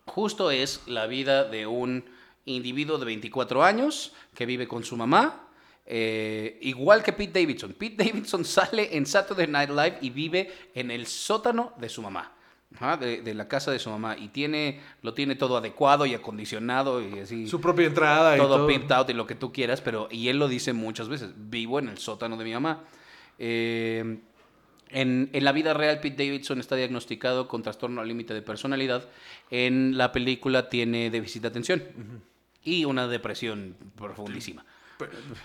[SPEAKER 2] justo es la vida de un individuo de 24 años que vive con su mamá, eh, igual que Pete Davidson. Pete Davidson sale en Saturday Night Live y vive en el sótano de su mamá. ajá, de, de la casa de su mamá y tiene lo tiene todo adecuado y acondicionado y así
[SPEAKER 1] Su propia entrada y
[SPEAKER 2] todo
[SPEAKER 1] todo.
[SPEAKER 2] pimped out y lo que tú quieras, pero y él lo dice muchas veces, vivo en el sótano de mi mamá. Eh, en, en la vida real, Pete Davidson está diagnosticado con trastorno al límite de personalidad. En la película tiene déficit de atención y una depresión profundísima.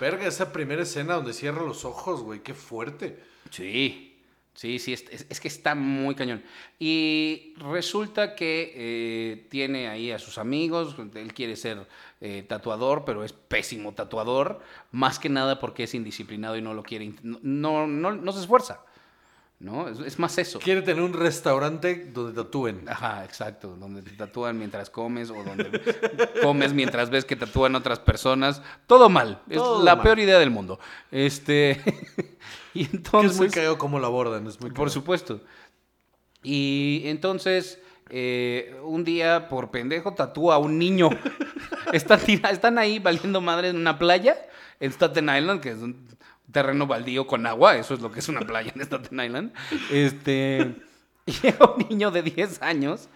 [SPEAKER 1] Verga, esa primera escena donde cierra los ojos, güey, qué fuerte.
[SPEAKER 2] Sí, sí, sí, es, es- es que está muy cañón. Y resulta que eh, tiene ahí a sus amigos, él quiere ser eh, tatuador, pero es pésimo tatuador, más que nada porque es indisciplinado y no lo quiere, no, no, no se esfuerza, ¿no? Es, es más eso.
[SPEAKER 1] Quiere tener un restaurante donde tatúen.
[SPEAKER 2] Ajá, exacto, donde te tatúan mientras comes o donde comes mientras ves que tatúan otras personas. Todo mal, es la
[SPEAKER 1] mal.
[SPEAKER 2] peor idea del mundo. Este, y
[SPEAKER 1] Que
[SPEAKER 2] entonces...
[SPEAKER 1] es muy cagado cómo lo abordan, es muy
[SPEAKER 2] Por
[SPEAKER 1] cagado.
[SPEAKER 2] supuesto. Y entonces, eh, un día, por pendejo, tatúa a un niño. están, están ahí valiendo madre en una playa, en Staten Island, que es un terreno baldío con agua. Eso es lo que es una playa en Staten Island. Este, llega un niño de 10 años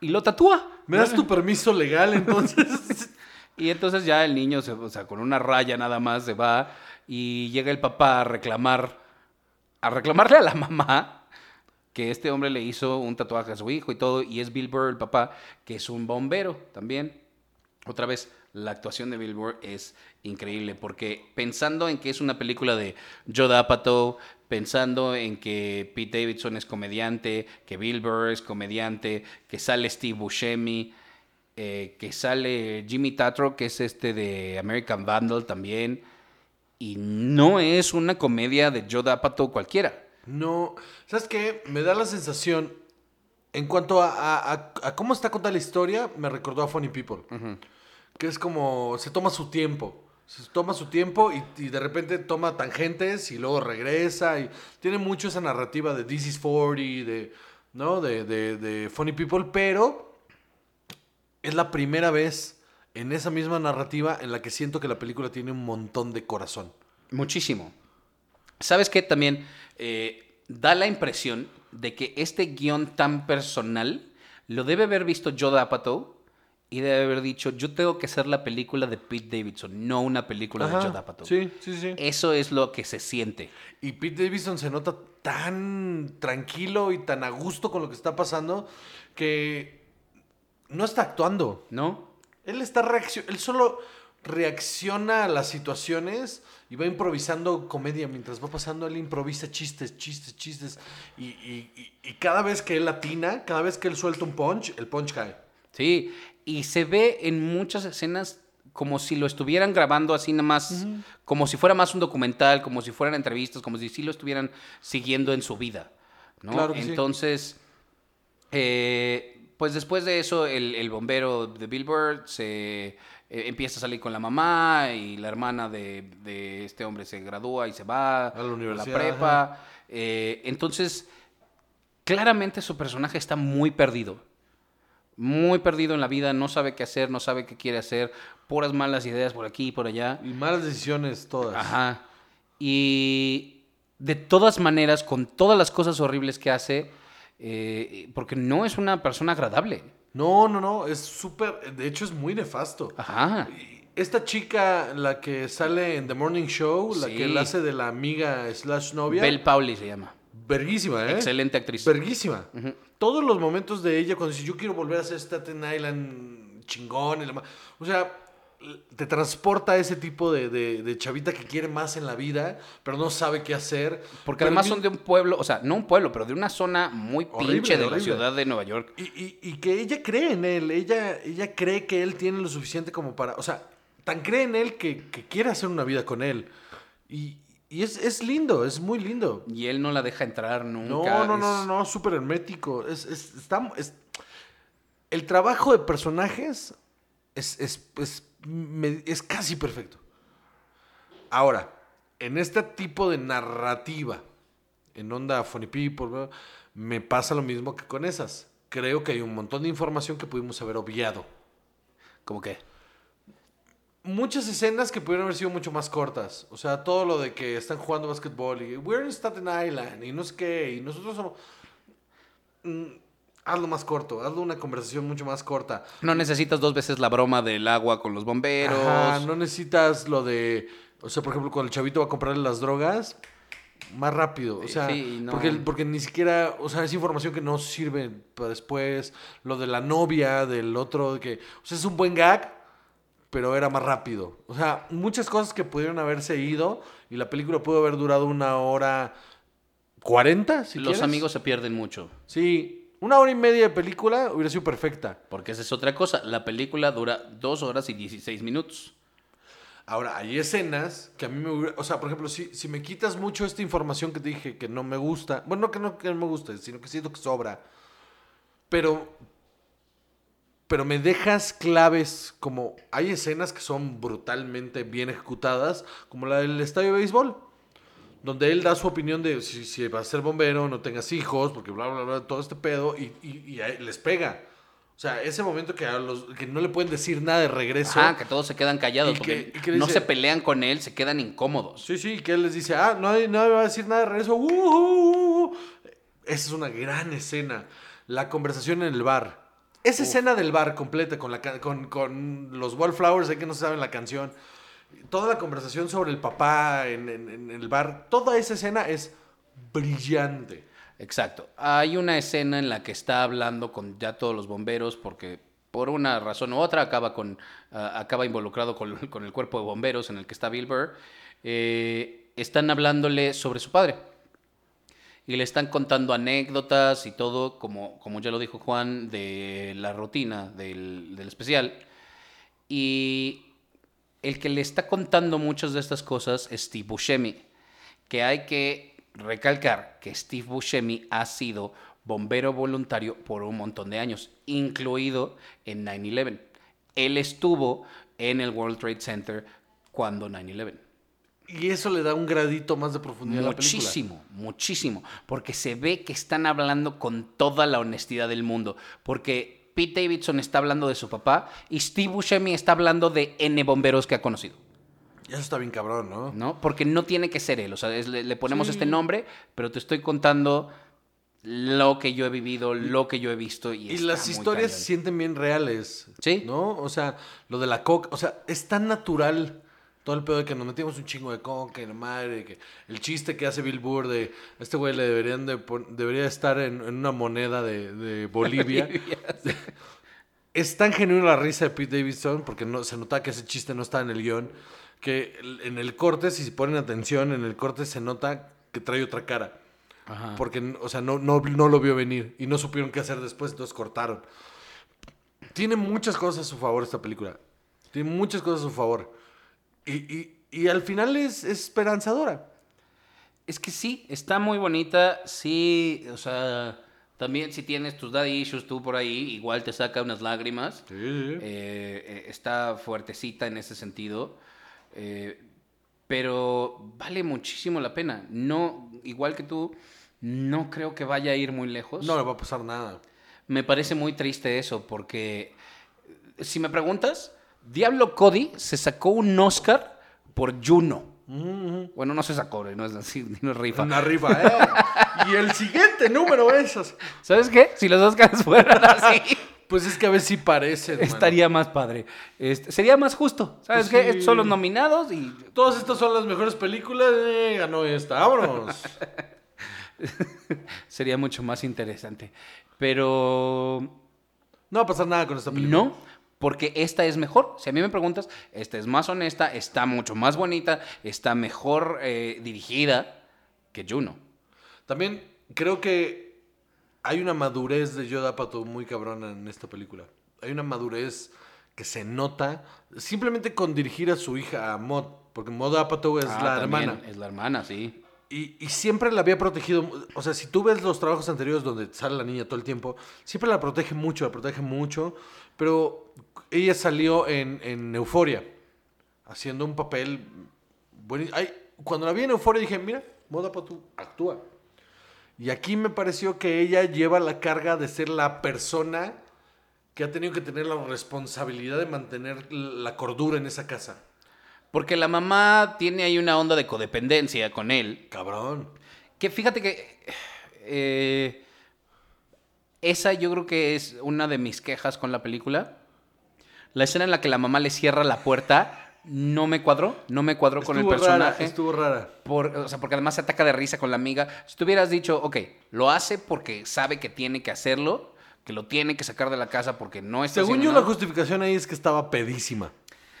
[SPEAKER 2] y lo tatúa.
[SPEAKER 1] ¿Me das tu permiso legal entonces?
[SPEAKER 2] Y entonces ya el niño, se- o sea, con una raya nada más, se va y llega el papá a reclamar, a reclamarle a la mamá que este hombre le hizo un tatuaje a su hijo y todo, y es Bill Burr el papá, que es un bombero también. Otra vez, la actuación de Bill Burr es increíble, porque pensando en que es una película de Joe Apatow, pensando en que Pete Davidson es comediante, que Bill Burr es comediante, que sale Steve Buscemi, eh, que sale Jimmy Tatro, que es este de American Vandal también, y no es una comedia de Joe Apatow cualquiera.
[SPEAKER 1] No, ¿sabes qué? Me da la sensación, en cuanto a, a- a- a cómo está contada la historia, me recordó a Funny People. Que es como, se toma su tiempo. Se toma su tiempo y, de repente toma tangentes y luego regresa. Y tiene mucho esa narrativa de This is 40, de, ¿no? De, de- de Funny People, pero es la primera vez en esa misma narrativa en la que siento que la película tiene un montón de corazón.
[SPEAKER 2] Muchísimo. ¿Sabes qué? También eh, da la impresión de que este guion tan personal lo debe haber visto Joe Apatow y debe haber dicho, yo tengo que hacer la película de Pete Davidson, no una película de Joe Apatow.
[SPEAKER 1] Sí, sí, sí.
[SPEAKER 2] Eso es lo que se siente.
[SPEAKER 1] Y Pete Davidson se nota tan tranquilo y tan a gusto con lo que está pasando que no está actuando.
[SPEAKER 2] ¿No?
[SPEAKER 1] Él está reaccio- él solo reacciona a las situaciones y va improvisando comedia mientras va pasando. Él improvisa chistes, chistes, chistes. Y, y- y- y cada vez que él atina, cada vez que él suelta un punch, el punch cae.
[SPEAKER 2] Sí, y se ve en muchas escenas como si lo estuvieran grabando así nada más, como si fuera más un documental, como si fueran entrevistas, como si sí lo estuvieran siguiendo en su vida. ¿no?
[SPEAKER 1] Claro que sí.
[SPEAKER 2] Entonces, eh, pues después de eso, el, el bombero de Billboard se eh, empieza a salir con la mamá y la hermana de, de este hombre se gradúa y se va
[SPEAKER 1] A la universidad,
[SPEAKER 2] prepa. Eh, entonces, claramente su personaje está muy perdido. Muy perdido en la vida, no sabe qué hacer, no sabe qué quiere hacer, puras malas ideas por aquí y por allá.
[SPEAKER 1] Y malas decisiones todas.
[SPEAKER 2] Ajá. Y de todas maneras, con todas las cosas horribles que hace, eh, porque no es una persona agradable.
[SPEAKER 1] No, no, no. Es súper. De hecho, es muy nefasto.
[SPEAKER 2] Ajá.
[SPEAKER 1] Esta chica, la que sale en The Morning Show, la
[SPEAKER 2] Sí.
[SPEAKER 1] que la hace de la amiga slash novia.
[SPEAKER 2] Belle Pauli se llama.
[SPEAKER 1] Verguísima, ¿eh?
[SPEAKER 2] Excelente actriz.
[SPEAKER 1] Verguísima. Todos los momentos de ella cuando dice yo quiero volver a hacer Staten Island chingón. y la O sea, te transporta a ese tipo de, de- de chavita que quiere más en la vida, pero no sabe qué hacer.
[SPEAKER 2] Porque
[SPEAKER 1] Pero
[SPEAKER 2] además son de un pueblo, o sea, no un pueblo, pero de una zona muy
[SPEAKER 1] Horrible,
[SPEAKER 2] pinche de la ciudad de Nueva York.
[SPEAKER 1] Y, y- y que ella cree en él, ella, ella cree que él tiene lo suficiente como para, o sea, tan cree en él que, que quiere hacer una vida con él. Y, y es, es lindo, es muy lindo.
[SPEAKER 2] Y él no la deja entrar nunca.
[SPEAKER 1] No, no, no,
[SPEAKER 2] es-
[SPEAKER 1] no, no, súper hermético. Es, es, está- es- el trabajo de personajes es, es, es, me- es casi perfecto. Ahora, en este tipo de narrativa, en onda Funny People, me pasa lo mismo que con esas. Creo que hay un montón de información que pudimos haber obviado.
[SPEAKER 2] ¿Cómo qué?
[SPEAKER 1] Muchas escenas que pudieron haber sido mucho más cortas. O sea, todo lo de que están jugando básquetbol y we're in Staten Island y no sé qué. Y nosotros somos. Mm, hazlo más corto, hazlo una conversación mucho más corta.
[SPEAKER 2] No necesitas dos veces la broma del agua con los bomberos.
[SPEAKER 1] Ajá, no necesitas lo de. O sea, por ejemplo, cuando el chavito va a comprarle las drogas, más rápido. O sea,
[SPEAKER 2] Sí, no.
[SPEAKER 1] porque, porque ni siquiera. O sea, es información que no sirve para después. Lo de la novia, del otro, que. O sea, es un buen gag, pero era más rápido. O sea, muchas cosas que pudieron haberse ido y la película pudo haber durado una hora. ¿40? Si
[SPEAKER 2] los
[SPEAKER 1] quieres.
[SPEAKER 2] amigos se pierden mucho.
[SPEAKER 1] Sí, una hora y media de película hubiera sido perfecta.
[SPEAKER 2] Porque esa es otra cosa. La película dura dos horas y 16 minutos.
[SPEAKER 1] Ahora, hay escenas que a mí me hubiera... O sea, por ejemplo, si, si me quitas mucho esta información que te dije que no me gusta... Bueno, no que no, que no me guste, sino que siento que sobra. Pero... Pero me dejas claves como... Hay escenas que son brutalmente bien ejecutadas, como la del estadio de béisbol. Donde él da su opinión de si, si vas a ser bombero, no tengas hijos, porque bla, bla, bla, todo este pedo, y, y- y les pega. O sea, ese momento que, a los, que no le pueden decir nada de regreso.
[SPEAKER 2] Ajá, que todos se quedan callados.
[SPEAKER 1] ¿Y
[SPEAKER 2] porque
[SPEAKER 1] le
[SPEAKER 2] no
[SPEAKER 1] dice?
[SPEAKER 2] se pelean con él, se quedan incómodos.
[SPEAKER 1] Sí, sí, que él les dice, ah, nadie, nadie va a decir nada de regreso. Uh, uh, uh. Esa es una gran escena. La conversación en el bar. Esa escena del bar completa con, la, con, con los Wallflowers, hay que no se saben la canción. Toda la conversación sobre el papá en, en- en el bar. Toda esa escena es brillante.
[SPEAKER 2] Exacto. Hay una escena en la que está hablando con ya todos los bomberos porque por una razón u otra acaba, con, ah, acaba involucrado con, con el cuerpo de bomberos en el que está Bill Burr. Eh, están hablándole sobre su padre. Y le están contando anécdotas y todo, como, como ya lo dijo Juan, de la rutina del, del especial. Y el que le está contando muchas de estas cosas es Steve Buscemi, que hay que recalcar que Steve Buscemi ha sido bombero voluntario por un montón de años, incluido en 9/11. Él estuvo en el World Trade Center cuando 9/11.
[SPEAKER 1] Y eso le da un gradito más de profundidad a la película.
[SPEAKER 2] Muchísimo, muchísimo. Porque se ve que están hablando con toda la honestidad del mundo. Porque Pete Davidson está hablando de su papá y Steve Buscemi está hablando de N bomberos que ha conocido.
[SPEAKER 1] Y eso está bien cabrón, ¿no?
[SPEAKER 2] ¿No? Porque no tiene que ser él. O sea, es- le, le ponemos
[SPEAKER 1] Sí.
[SPEAKER 2] este nombre, pero te estoy contando lo que yo he vivido, lo que yo he visto. Y,
[SPEAKER 1] Y
[SPEAKER 2] está
[SPEAKER 1] las
[SPEAKER 2] muy
[SPEAKER 1] historias se sienten bien reales.
[SPEAKER 2] Sí.
[SPEAKER 1] ¿No? O sea, lo de la coca. O sea, es tan natural todo el pedo de que nos metimos un chingo de coca y la madre. Que el chiste que hace Bill Burr de este güey le deberían de debería estar en, en una moneda de, de Bolivia. es tan genuina la risa de Pete Davidson porque no, se nota que ese chiste no está en el guion. Que en el corte, si ponen atención, en el corte se nota que trae otra cara.
[SPEAKER 2] Ajá.
[SPEAKER 1] Porque, o sea, no, no, no lo vio venir y no supieron qué hacer después, entonces cortaron. Tiene muchas cosas a su favor esta película. Tiene muchas cosas a su favor. Y, y- y al final es, es esperanzadora.
[SPEAKER 2] Es que sí, está muy bonita. Sí, o sea, también si tienes tus daddy issues tú por ahí, igual te saca unas lágrimas.
[SPEAKER 1] Sí, sí.
[SPEAKER 2] Eh, eh, está fuertecita en ese sentido. Eh, pero vale muchísimo la pena. No, igual que tú, no creo que vaya a ir muy lejos.
[SPEAKER 1] No le va a pasar nada.
[SPEAKER 2] Me parece muy triste eso, porque si me preguntas, Diablo Cody se sacó un Oscar por Juno. Bueno, no se sacó, no es así, no es rifa.
[SPEAKER 1] Una rifa, ¿eh? y el siguiente número es...
[SPEAKER 2] ¿Sabes qué? Si los Oscars fueran así,
[SPEAKER 1] Pues es que a veces sí parece.
[SPEAKER 2] estaría más padre. Este, sería más justo. ¿Sabes
[SPEAKER 1] Pues
[SPEAKER 2] qué?
[SPEAKER 1] sí.
[SPEAKER 2] Estos son los nominados y
[SPEAKER 1] Todas estas son las mejores películas. eh, ganó esta. Vámonos.
[SPEAKER 2] sería mucho más interesante. Pero
[SPEAKER 1] No va a pasar nada con esta película.
[SPEAKER 2] no, Porque esta es mejor. Si a mí me preguntas, esta es más honesta, está mucho más bonita, está mejor eh, dirigida que Juno.
[SPEAKER 1] También creo que hay una madurez de Yoda Apatow muy cabrona en esta película. Hay una madurez que se nota simplemente con dirigir a su hija, a Mod, porque Mod Apatow es
[SPEAKER 2] Ah,
[SPEAKER 1] la hermana.
[SPEAKER 2] Es la hermana, sí.
[SPEAKER 1] Y, y siempre la había protegido. O sea, si tú ves los trabajos anteriores donde sale la niña todo el tiempo, siempre la protege mucho, la protege mucho. Pero ella salió en, en Euforia, haciendo un papel. bueni- Ay, cuando la vi en Euforia dije, mira, Moda Patu actúa. Y aquí me pareció que ella lleva la carga de ser la persona que ha tenido que tener la responsabilidad de mantener la cordura en esa casa.
[SPEAKER 2] Porque la mamá tiene ahí una onda de codependencia con él.
[SPEAKER 1] Cabrón.
[SPEAKER 2] Que fíjate que. eh, esa yo creo que es una de mis quejas con la película. La escena en la que la mamá le cierra la puerta no me cuadró. No me cuadró con el personaje.
[SPEAKER 1] rara, estuvo rara.
[SPEAKER 2] Por- o sea, porque además se ataca de risa con la amiga. Si tú hubieras dicho, ok, lo hace porque sabe que tiene que hacerlo, que lo tiene que sacar de la casa porque no está
[SPEAKER 1] Según yo, la justificación ahí es que estaba pedísima.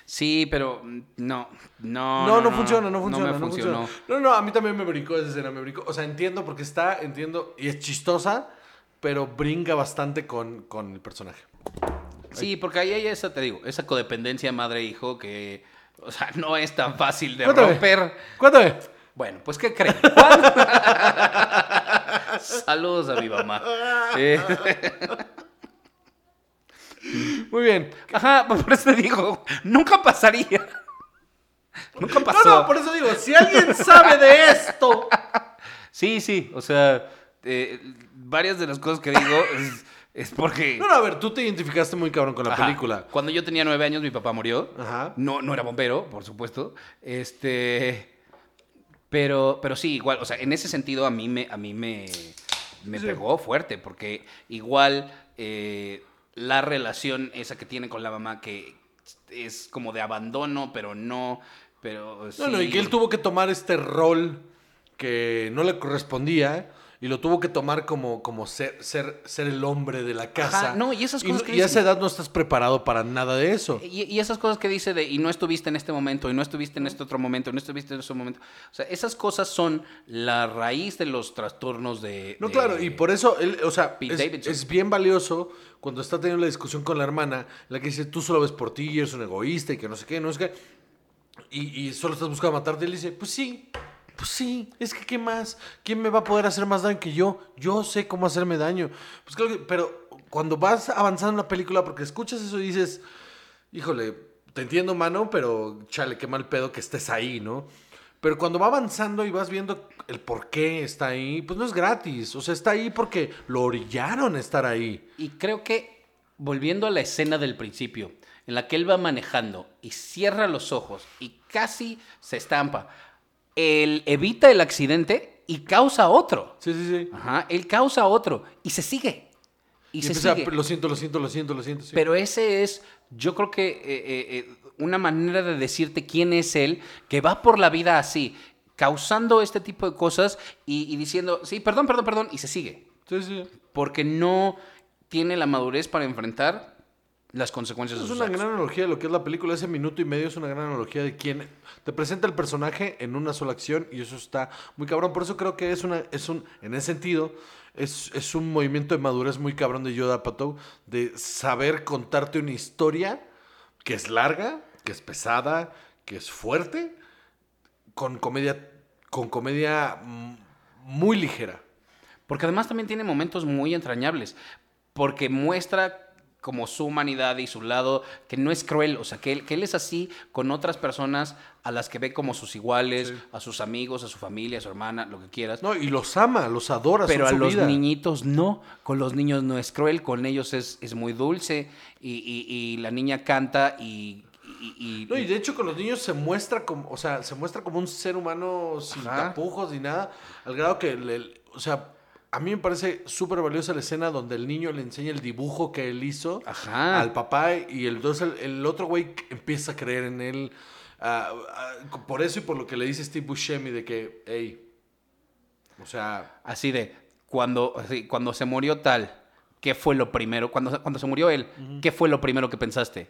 [SPEAKER 2] Sí, pero mm, no, no.
[SPEAKER 1] No, no, funciona, no funciona,
[SPEAKER 2] me
[SPEAKER 1] no
[SPEAKER 2] funcionó.
[SPEAKER 1] funciona. No, no, a mí también me brincó esa escena, me brincó. O sea, entiendo porque está, entiendo, y es chistosa, pero brinca bastante con, con el personaje.
[SPEAKER 2] Sí, porque ahí hay esa, te digo, esa codependencia madre-hijo que, o sea, no es tan fácil de
[SPEAKER 1] Cuéntame.
[SPEAKER 2] romper.
[SPEAKER 1] Cuéntame.
[SPEAKER 2] Bueno, pues, ¿qué creen? Saludos a mi mamá. Eh,
[SPEAKER 1] Muy bien.
[SPEAKER 2] ajá, por eso te digo, nunca pasaría. Nunca pasó.
[SPEAKER 1] No, no, por eso digo, si alguien sabe de esto.
[SPEAKER 2] Sí, sí, o sea, eh, varias de las cosas que digo es, es porque...
[SPEAKER 1] No, no, a ver, tú te identificaste muy cabrón con la
[SPEAKER 2] Ajá.
[SPEAKER 1] película.
[SPEAKER 2] Cuando yo tenía nueve años, mi papá murió.
[SPEAKER 1] Ajá.
[SPEAKER 2] No, no era bombero, por supuesto. Este. Pero, pero sí, igual, o sea, en ese sentido a mí me, a mí me, me
[SPEAKER 1] Sí.
[SPEAKER 2] pegó fuerte, porque igual eh, la relación esa que tiene con la mamá, que es como de abandono, pero no. Pero
[SPEAKER 1] No, no, y
[SPEAKER 2] sí.
[SPEAKER 1] que él tuvo que tomar este rol que no le correspondía y lo tuvo que tomar como, como ser, ser, ser el hombre de la casa.
[SPEAKER 2] no, y esas cosas
[SPEAKER 1] no-
[SPEAKER 2] que
[SPEAKER 1] y a esa edad no estás preparado para nada de eso.
[SPEAKER 2] Y, y esas cosas que dice de, y no estuviste en este momento, y no estuviste en este otro momento, y no estuviste en ese momento. O sea, esas cosas son la raíz de los trastornos de...
[SPEAKER 1] No,
[SPEAKER 2] de-
[SPEAKER 1] claro, y por eso, él, o sea, es, bien valioso cuando está teniendo la discusión con la hermana, la que dice, tú solo ves por ti y eres un egoísta y que no sé qué, no sé qué. Y, y solo estás buscando matarte. Y él dice, pues sí, pues sí, es que ¿qué más? ¿Quién me va a poder hacer más daño que yo? Yo sé cómo hacerme daño. Pues claro que, pero cuando vas avanzando en la película, porque escuchas eso y dices, híjole, te entiendo, mano, pero chale, qué mal pedo que estés ahí, ¿no? Pero cuando va avanzando y vas viendo el por qué está ahí, pues no es gratis. O sea, está ahí porque lo orillaron a estar ahí.
[SPEAKER 2] Y creo que, volviendo a la escena del principio, en la que él va manejando y cierra los ojos y casi se estampa, él evita el accidente y causa otro.
[SPEAKER 1] Sí, sí, sí.
[SPEAKER 2] Ajá, él causa otro y se sigue. Y,
[SPEAKER 1] Y
[SPEAKER 2] se sigue.
[SPEAKER 1] lo siento, lo siento, lo siento, lo siento. sí.
[SPEAKER 2] Pero ese es, yo creo que eh, eh, eh, una manera de decirte quién es él, que va por la vida así, causando este tipo de cosas y, y diciendo, sí, perdón, perdón, perdón, y se sigue.
[SPEAKER 1] Sí, sí.
[SPEAKER 2] Porque no tiene la madurez para enfrentar las consecuencias de
[SPEAKER 1] Es
[SPEAKER 2] sus
[SPEAKER 1] una
[SPEAKER 2] actos.
[SPEAKER 1] gran analogía de lo que es la película. Ese minuto y medio es una gran analogía de quién te presenta el personaje en una sola acción y eso está muy cabrón. Por eso creo que es una, es un, en ese sentido, es, es un movimiento de madurez muy cabrón de Yoda Patou de saber contarte una historia que es larga, que es pesada, que es fuerte, con comedia, con comedia mm, muy ligera.
[SPEAKER 2] Porque además también tiene momentos muy entrañables, porque muestra como su humanidad y su lado, que no es cruel, o sea, que él, que él es así con otras personas a las que ve como sus iguales,
[SPEAKER 1] Sí.
[SPEAKER 2] a sus amigos, a su familia, a su hermana, lo que quieras.
[SPEAKER 1] No, y los ama, los adora.
[SPEAKER 2] Pero a
[SPEAKER 1] su
[SPEAKER 2] los
[SPEAKER 1] vida.
[SPEAKER 2] niñitos no, con los niños no es cruel, con ellos es, es muy dulce y, y- y la niña canta y... y- y-
[SPEAKER 1] No, y de hecho con los niños se muestra como, o sea, se muestra como un ser humano sin
[SPEAKER 2] Ajá.
[SPEAKER 1] tapujos ni nada, al grado que, o sea, a mí me parece súper valiosa la escena donde el niño le enseña el dibujo que él hizo
[SPEAKER 2] Ajá.
[SPEAKER 1] al papá y el, entonces el, el otro güey empieza a creer en él. ah, ah, por eso y por lo que le dice Steve Buscemi de que, hey, o sea,
[SPEAKER 2] Así de, cuando, así, cuando se murió tal, ¿qué fue lo primero? Cuando, cuando se murió él, ¿qué fue lo primero que pensaste?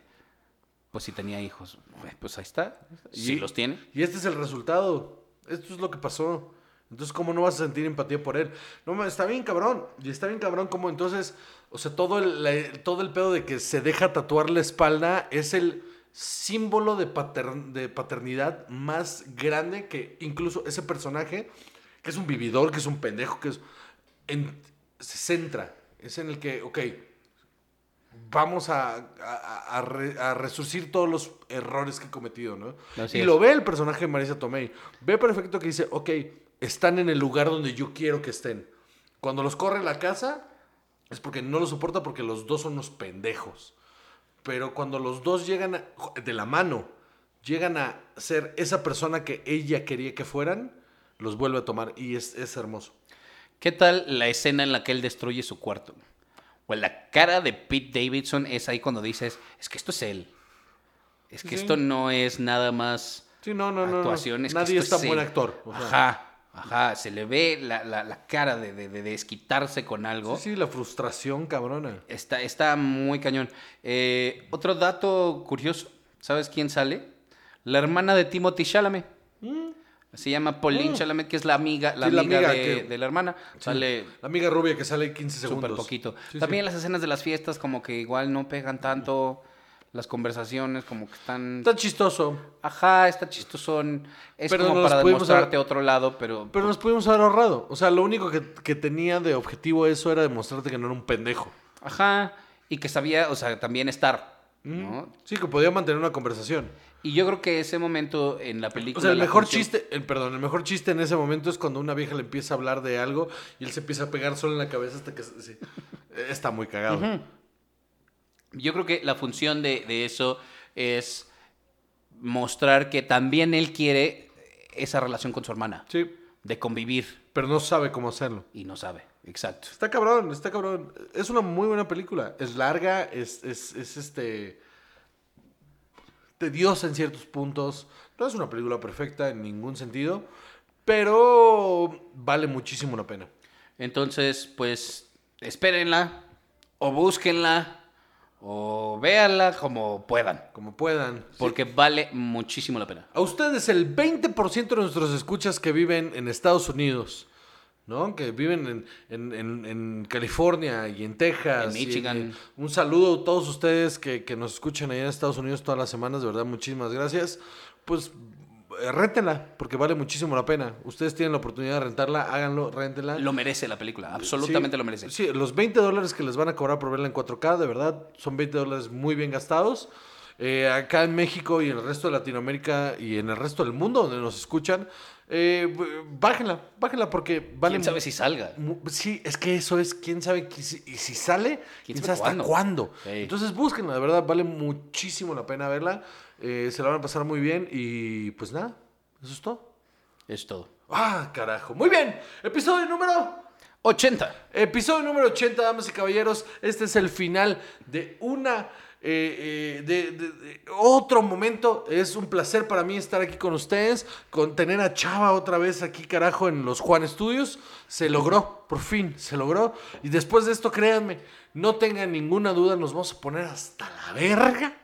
[SPEAKER 2] Pues si tenía hijos, pues ahí está. Sí
[SPEAKER 1] Y-
[SPEAKER 2] los tiene.
[SPEAKER 1] Y este es el resultado. Esto es lo que pasó. Entonces, ¿cómo no vas a sentir empatía por él? No, está bien cabrón. Y está bien cabrón como entonces, o sea, todo el, la- todo el pedo de que se deja tatuar la espalda es el símbolo de, pater- de paternidad más grande que incluso ese personaje, que es un vividor, que es un pendejo, que es... en- se centra. Es en el que, ok, vamos a, a, a re- a resurcir todos los errores que he cometido, ¿no?
[SPEAKER 2] Así
[SPEAKER 1] y
[SPEAKER 2] es.
[SPEAKER 1] lo ve el personaje de Marisa Tomei. Ve perfecto que dice, ok, están en el lugar donde yo quiero que estén. Cuando los corre la casa, es porque no lo soporta porque los dos son unos pendejos. Pero cuando los dos llegan a- de la mano, llegan a ser esa persona que ella quería que fueran, los vuelve a tomar y es, es hermoso.
[SPEAKER 2] ¿Qué tal la escena en la que él destruye su cuarto? O la cara de Pete Davidson es ahí cuando dices, es que esto es él. Es que
[SPEAKER 1] Sí.
[SPEAKER 2] esto no es nada más
[SPEAKER 1] Sí, no, no, no, no.
[SPEAKER 2] actuación. es que
[SPEAKER 1] Nadie es tan buen
[SPEAKER 2] él.
[SPEAKER 1] actor. o sea.
[SPEAKER 2] Ajá, ajá. Se le ve la, la- la cara de, de- de desquitarse con algo.
[SPEAKER 1] Sí, sí, la frustración cabrona.
[SPEAKER 2] Está, está muy cañón. Eh, otro dato curioso. ¿Sabes quién sale? La hermana de Timothy Chalamet. Se llama Pauline
[SPEAKER 1] Mm.
[SPEAKER 2] Chalamet, que es la amiga, la
[SPEAKER 1] Sí, la
[SPEAKER 2] amiga, de,
[SPEAKER 1] que-
[SPEAKER 2] de la hermana. Sale
[SPEAKER 1] La amiga rubia que sale 15 segundos.
[SPEAKER 2] súper poquito.
[SPEAKER 1] Sí,
[SPEAKER 2] También las escenas de las fiestas como que igual no pegan tanto. Las conversaciones como que están...
[SPEAKER 1] Está chistoso.
[SPEAKER 2] Ajá, está chistosón. Es
[SPEAKER 1] Pero
[SPEAKER 2] como para demostrarte
[SPEAKER 1] haber-
[SPEAKER 2] otro lado, pero...
[SPEAKER 1] Pero nos pudimos haber ahorrado. O sea, lo único que, que tenía de objetivo eso era demostrarte que no era un pendejo.
[SPEAKER 2] Ajá. Y que sabía, o sea, también estar. ¿no?
[SPEAKER 1] Sí, que podía mantener una conversación.
[SPEAKER 2] Y yo creo que ese momento en la película...
[SPEAKER 1] O sea, el mejor
[SPEAKER 2] función-
[SPEAKER 1] chiste, el, perdón, el mejor chiste en ese momento es cuando una vieja le empieza a hablar de algo y él se empieza a pegar solo en la cabeza hasta que... sí. Está muy cagado.
[SPEAKER 2] Yo creo que la función de, de eso es mostrar que también él quiere esa relación con su hermana.
[SPEAKER 1] Sí,
[SPEAKER 2] De convivir.
[SPEAKER 1] pero no sabe cómo hacerlo.
[SPEAKER 2] Y no sabe. Exacto.
[SPEAKER 1] Está cabrón, está cabrón. Es una muy buena película. Es larga, es, es, es este. tediosa en ciertos puntos. No es una película perfecta en ningún sentido. Pero vale muchísimo la pena.
[SPEAKER 2] Entonces, pues, espérenla. O búsquenla. O véanla como puedan.
[SPEAKER 1] Como puedan.
[SPEAKER 2] Porque vale muchísimo la pena.
[SPEAKER 1] A ustedes, el 20% de nuestros escuchas que viven en Estados Unidos, ¿no? Que viven en, en- en- en California y en Texas.
[SPEAKER 2] En
[SPEAKER 1] y
[SPEAKER 2] Michigan.
[SPEAKER 1] un saludo a todos ustedes que, que nos escuchan allá en Estados Unidos todas las semanas, de verdad, muchísimas gracias. Pues eh, réntenla, porque vale muchísimo la pena. Ustedes tienen la oportunidad de rentarla, háganlo, réntenla.
[SPEAKER 2] Lo merece la película. Absolutamente
[SPEAKER 1] Sí,
[SPEAKER 2] lo merece.
[SPEAKER 1] Sí, los 20 dólares que les van a cobrar por verla en 4K, de verdad, son 20 dólares muy bien gastados. Eh, acá en México y en el resto de Latinoamérica y en el resto del mundo donde nos escuchan, eh, bájenla, bájenla porque vale
[SPEAKER 2] ¿Quién sabe si salga?
[SPEAKER 1] Sí, es que eso es, quién sabe si, y si sale, quién, sabe hasta cuándo.
[SPEAKER 2] Sí.
[SPEAKER 1] Entonces búsquenla, de verdad, vale muchísimo la pena verla. Eh, se la van a pasar muy bien y pues nada, eso es todo.
[SPEAKER 2] Es todo.
[SPEAKER 1] Ah, carajo. Muy bien, episodio número
[SPEAKER 2] 80.
[SPEAKER 1] Episodio número 80, damas y caballeros. Este es el final de una. eh, eh, de, de- de otro momento. Es un placer para mí estar aquí con ustedes. Con tener a Chava otra vez aquí, carajo, en los Juan Studios. Se logró, por fin, se logró. Y después de esto, créanme, no tengan ninguna duda, nos vamos a poner hasta la verga.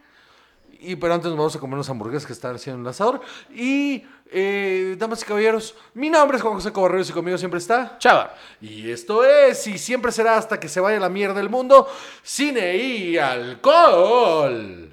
[SPEAKER 1] Y pero antes nos vamos a comer unas hamburguesas que están haciendo en el asador. Y, eh, damas y caballeros, mi nombre es Juan José Cobarreros y conmigo siempre está.
[SPEAKER 2] Chava.
[SPEAKER 1] Y esto es, y siempre será hasta que se vaya la mierda del mundo, cine y alcohol.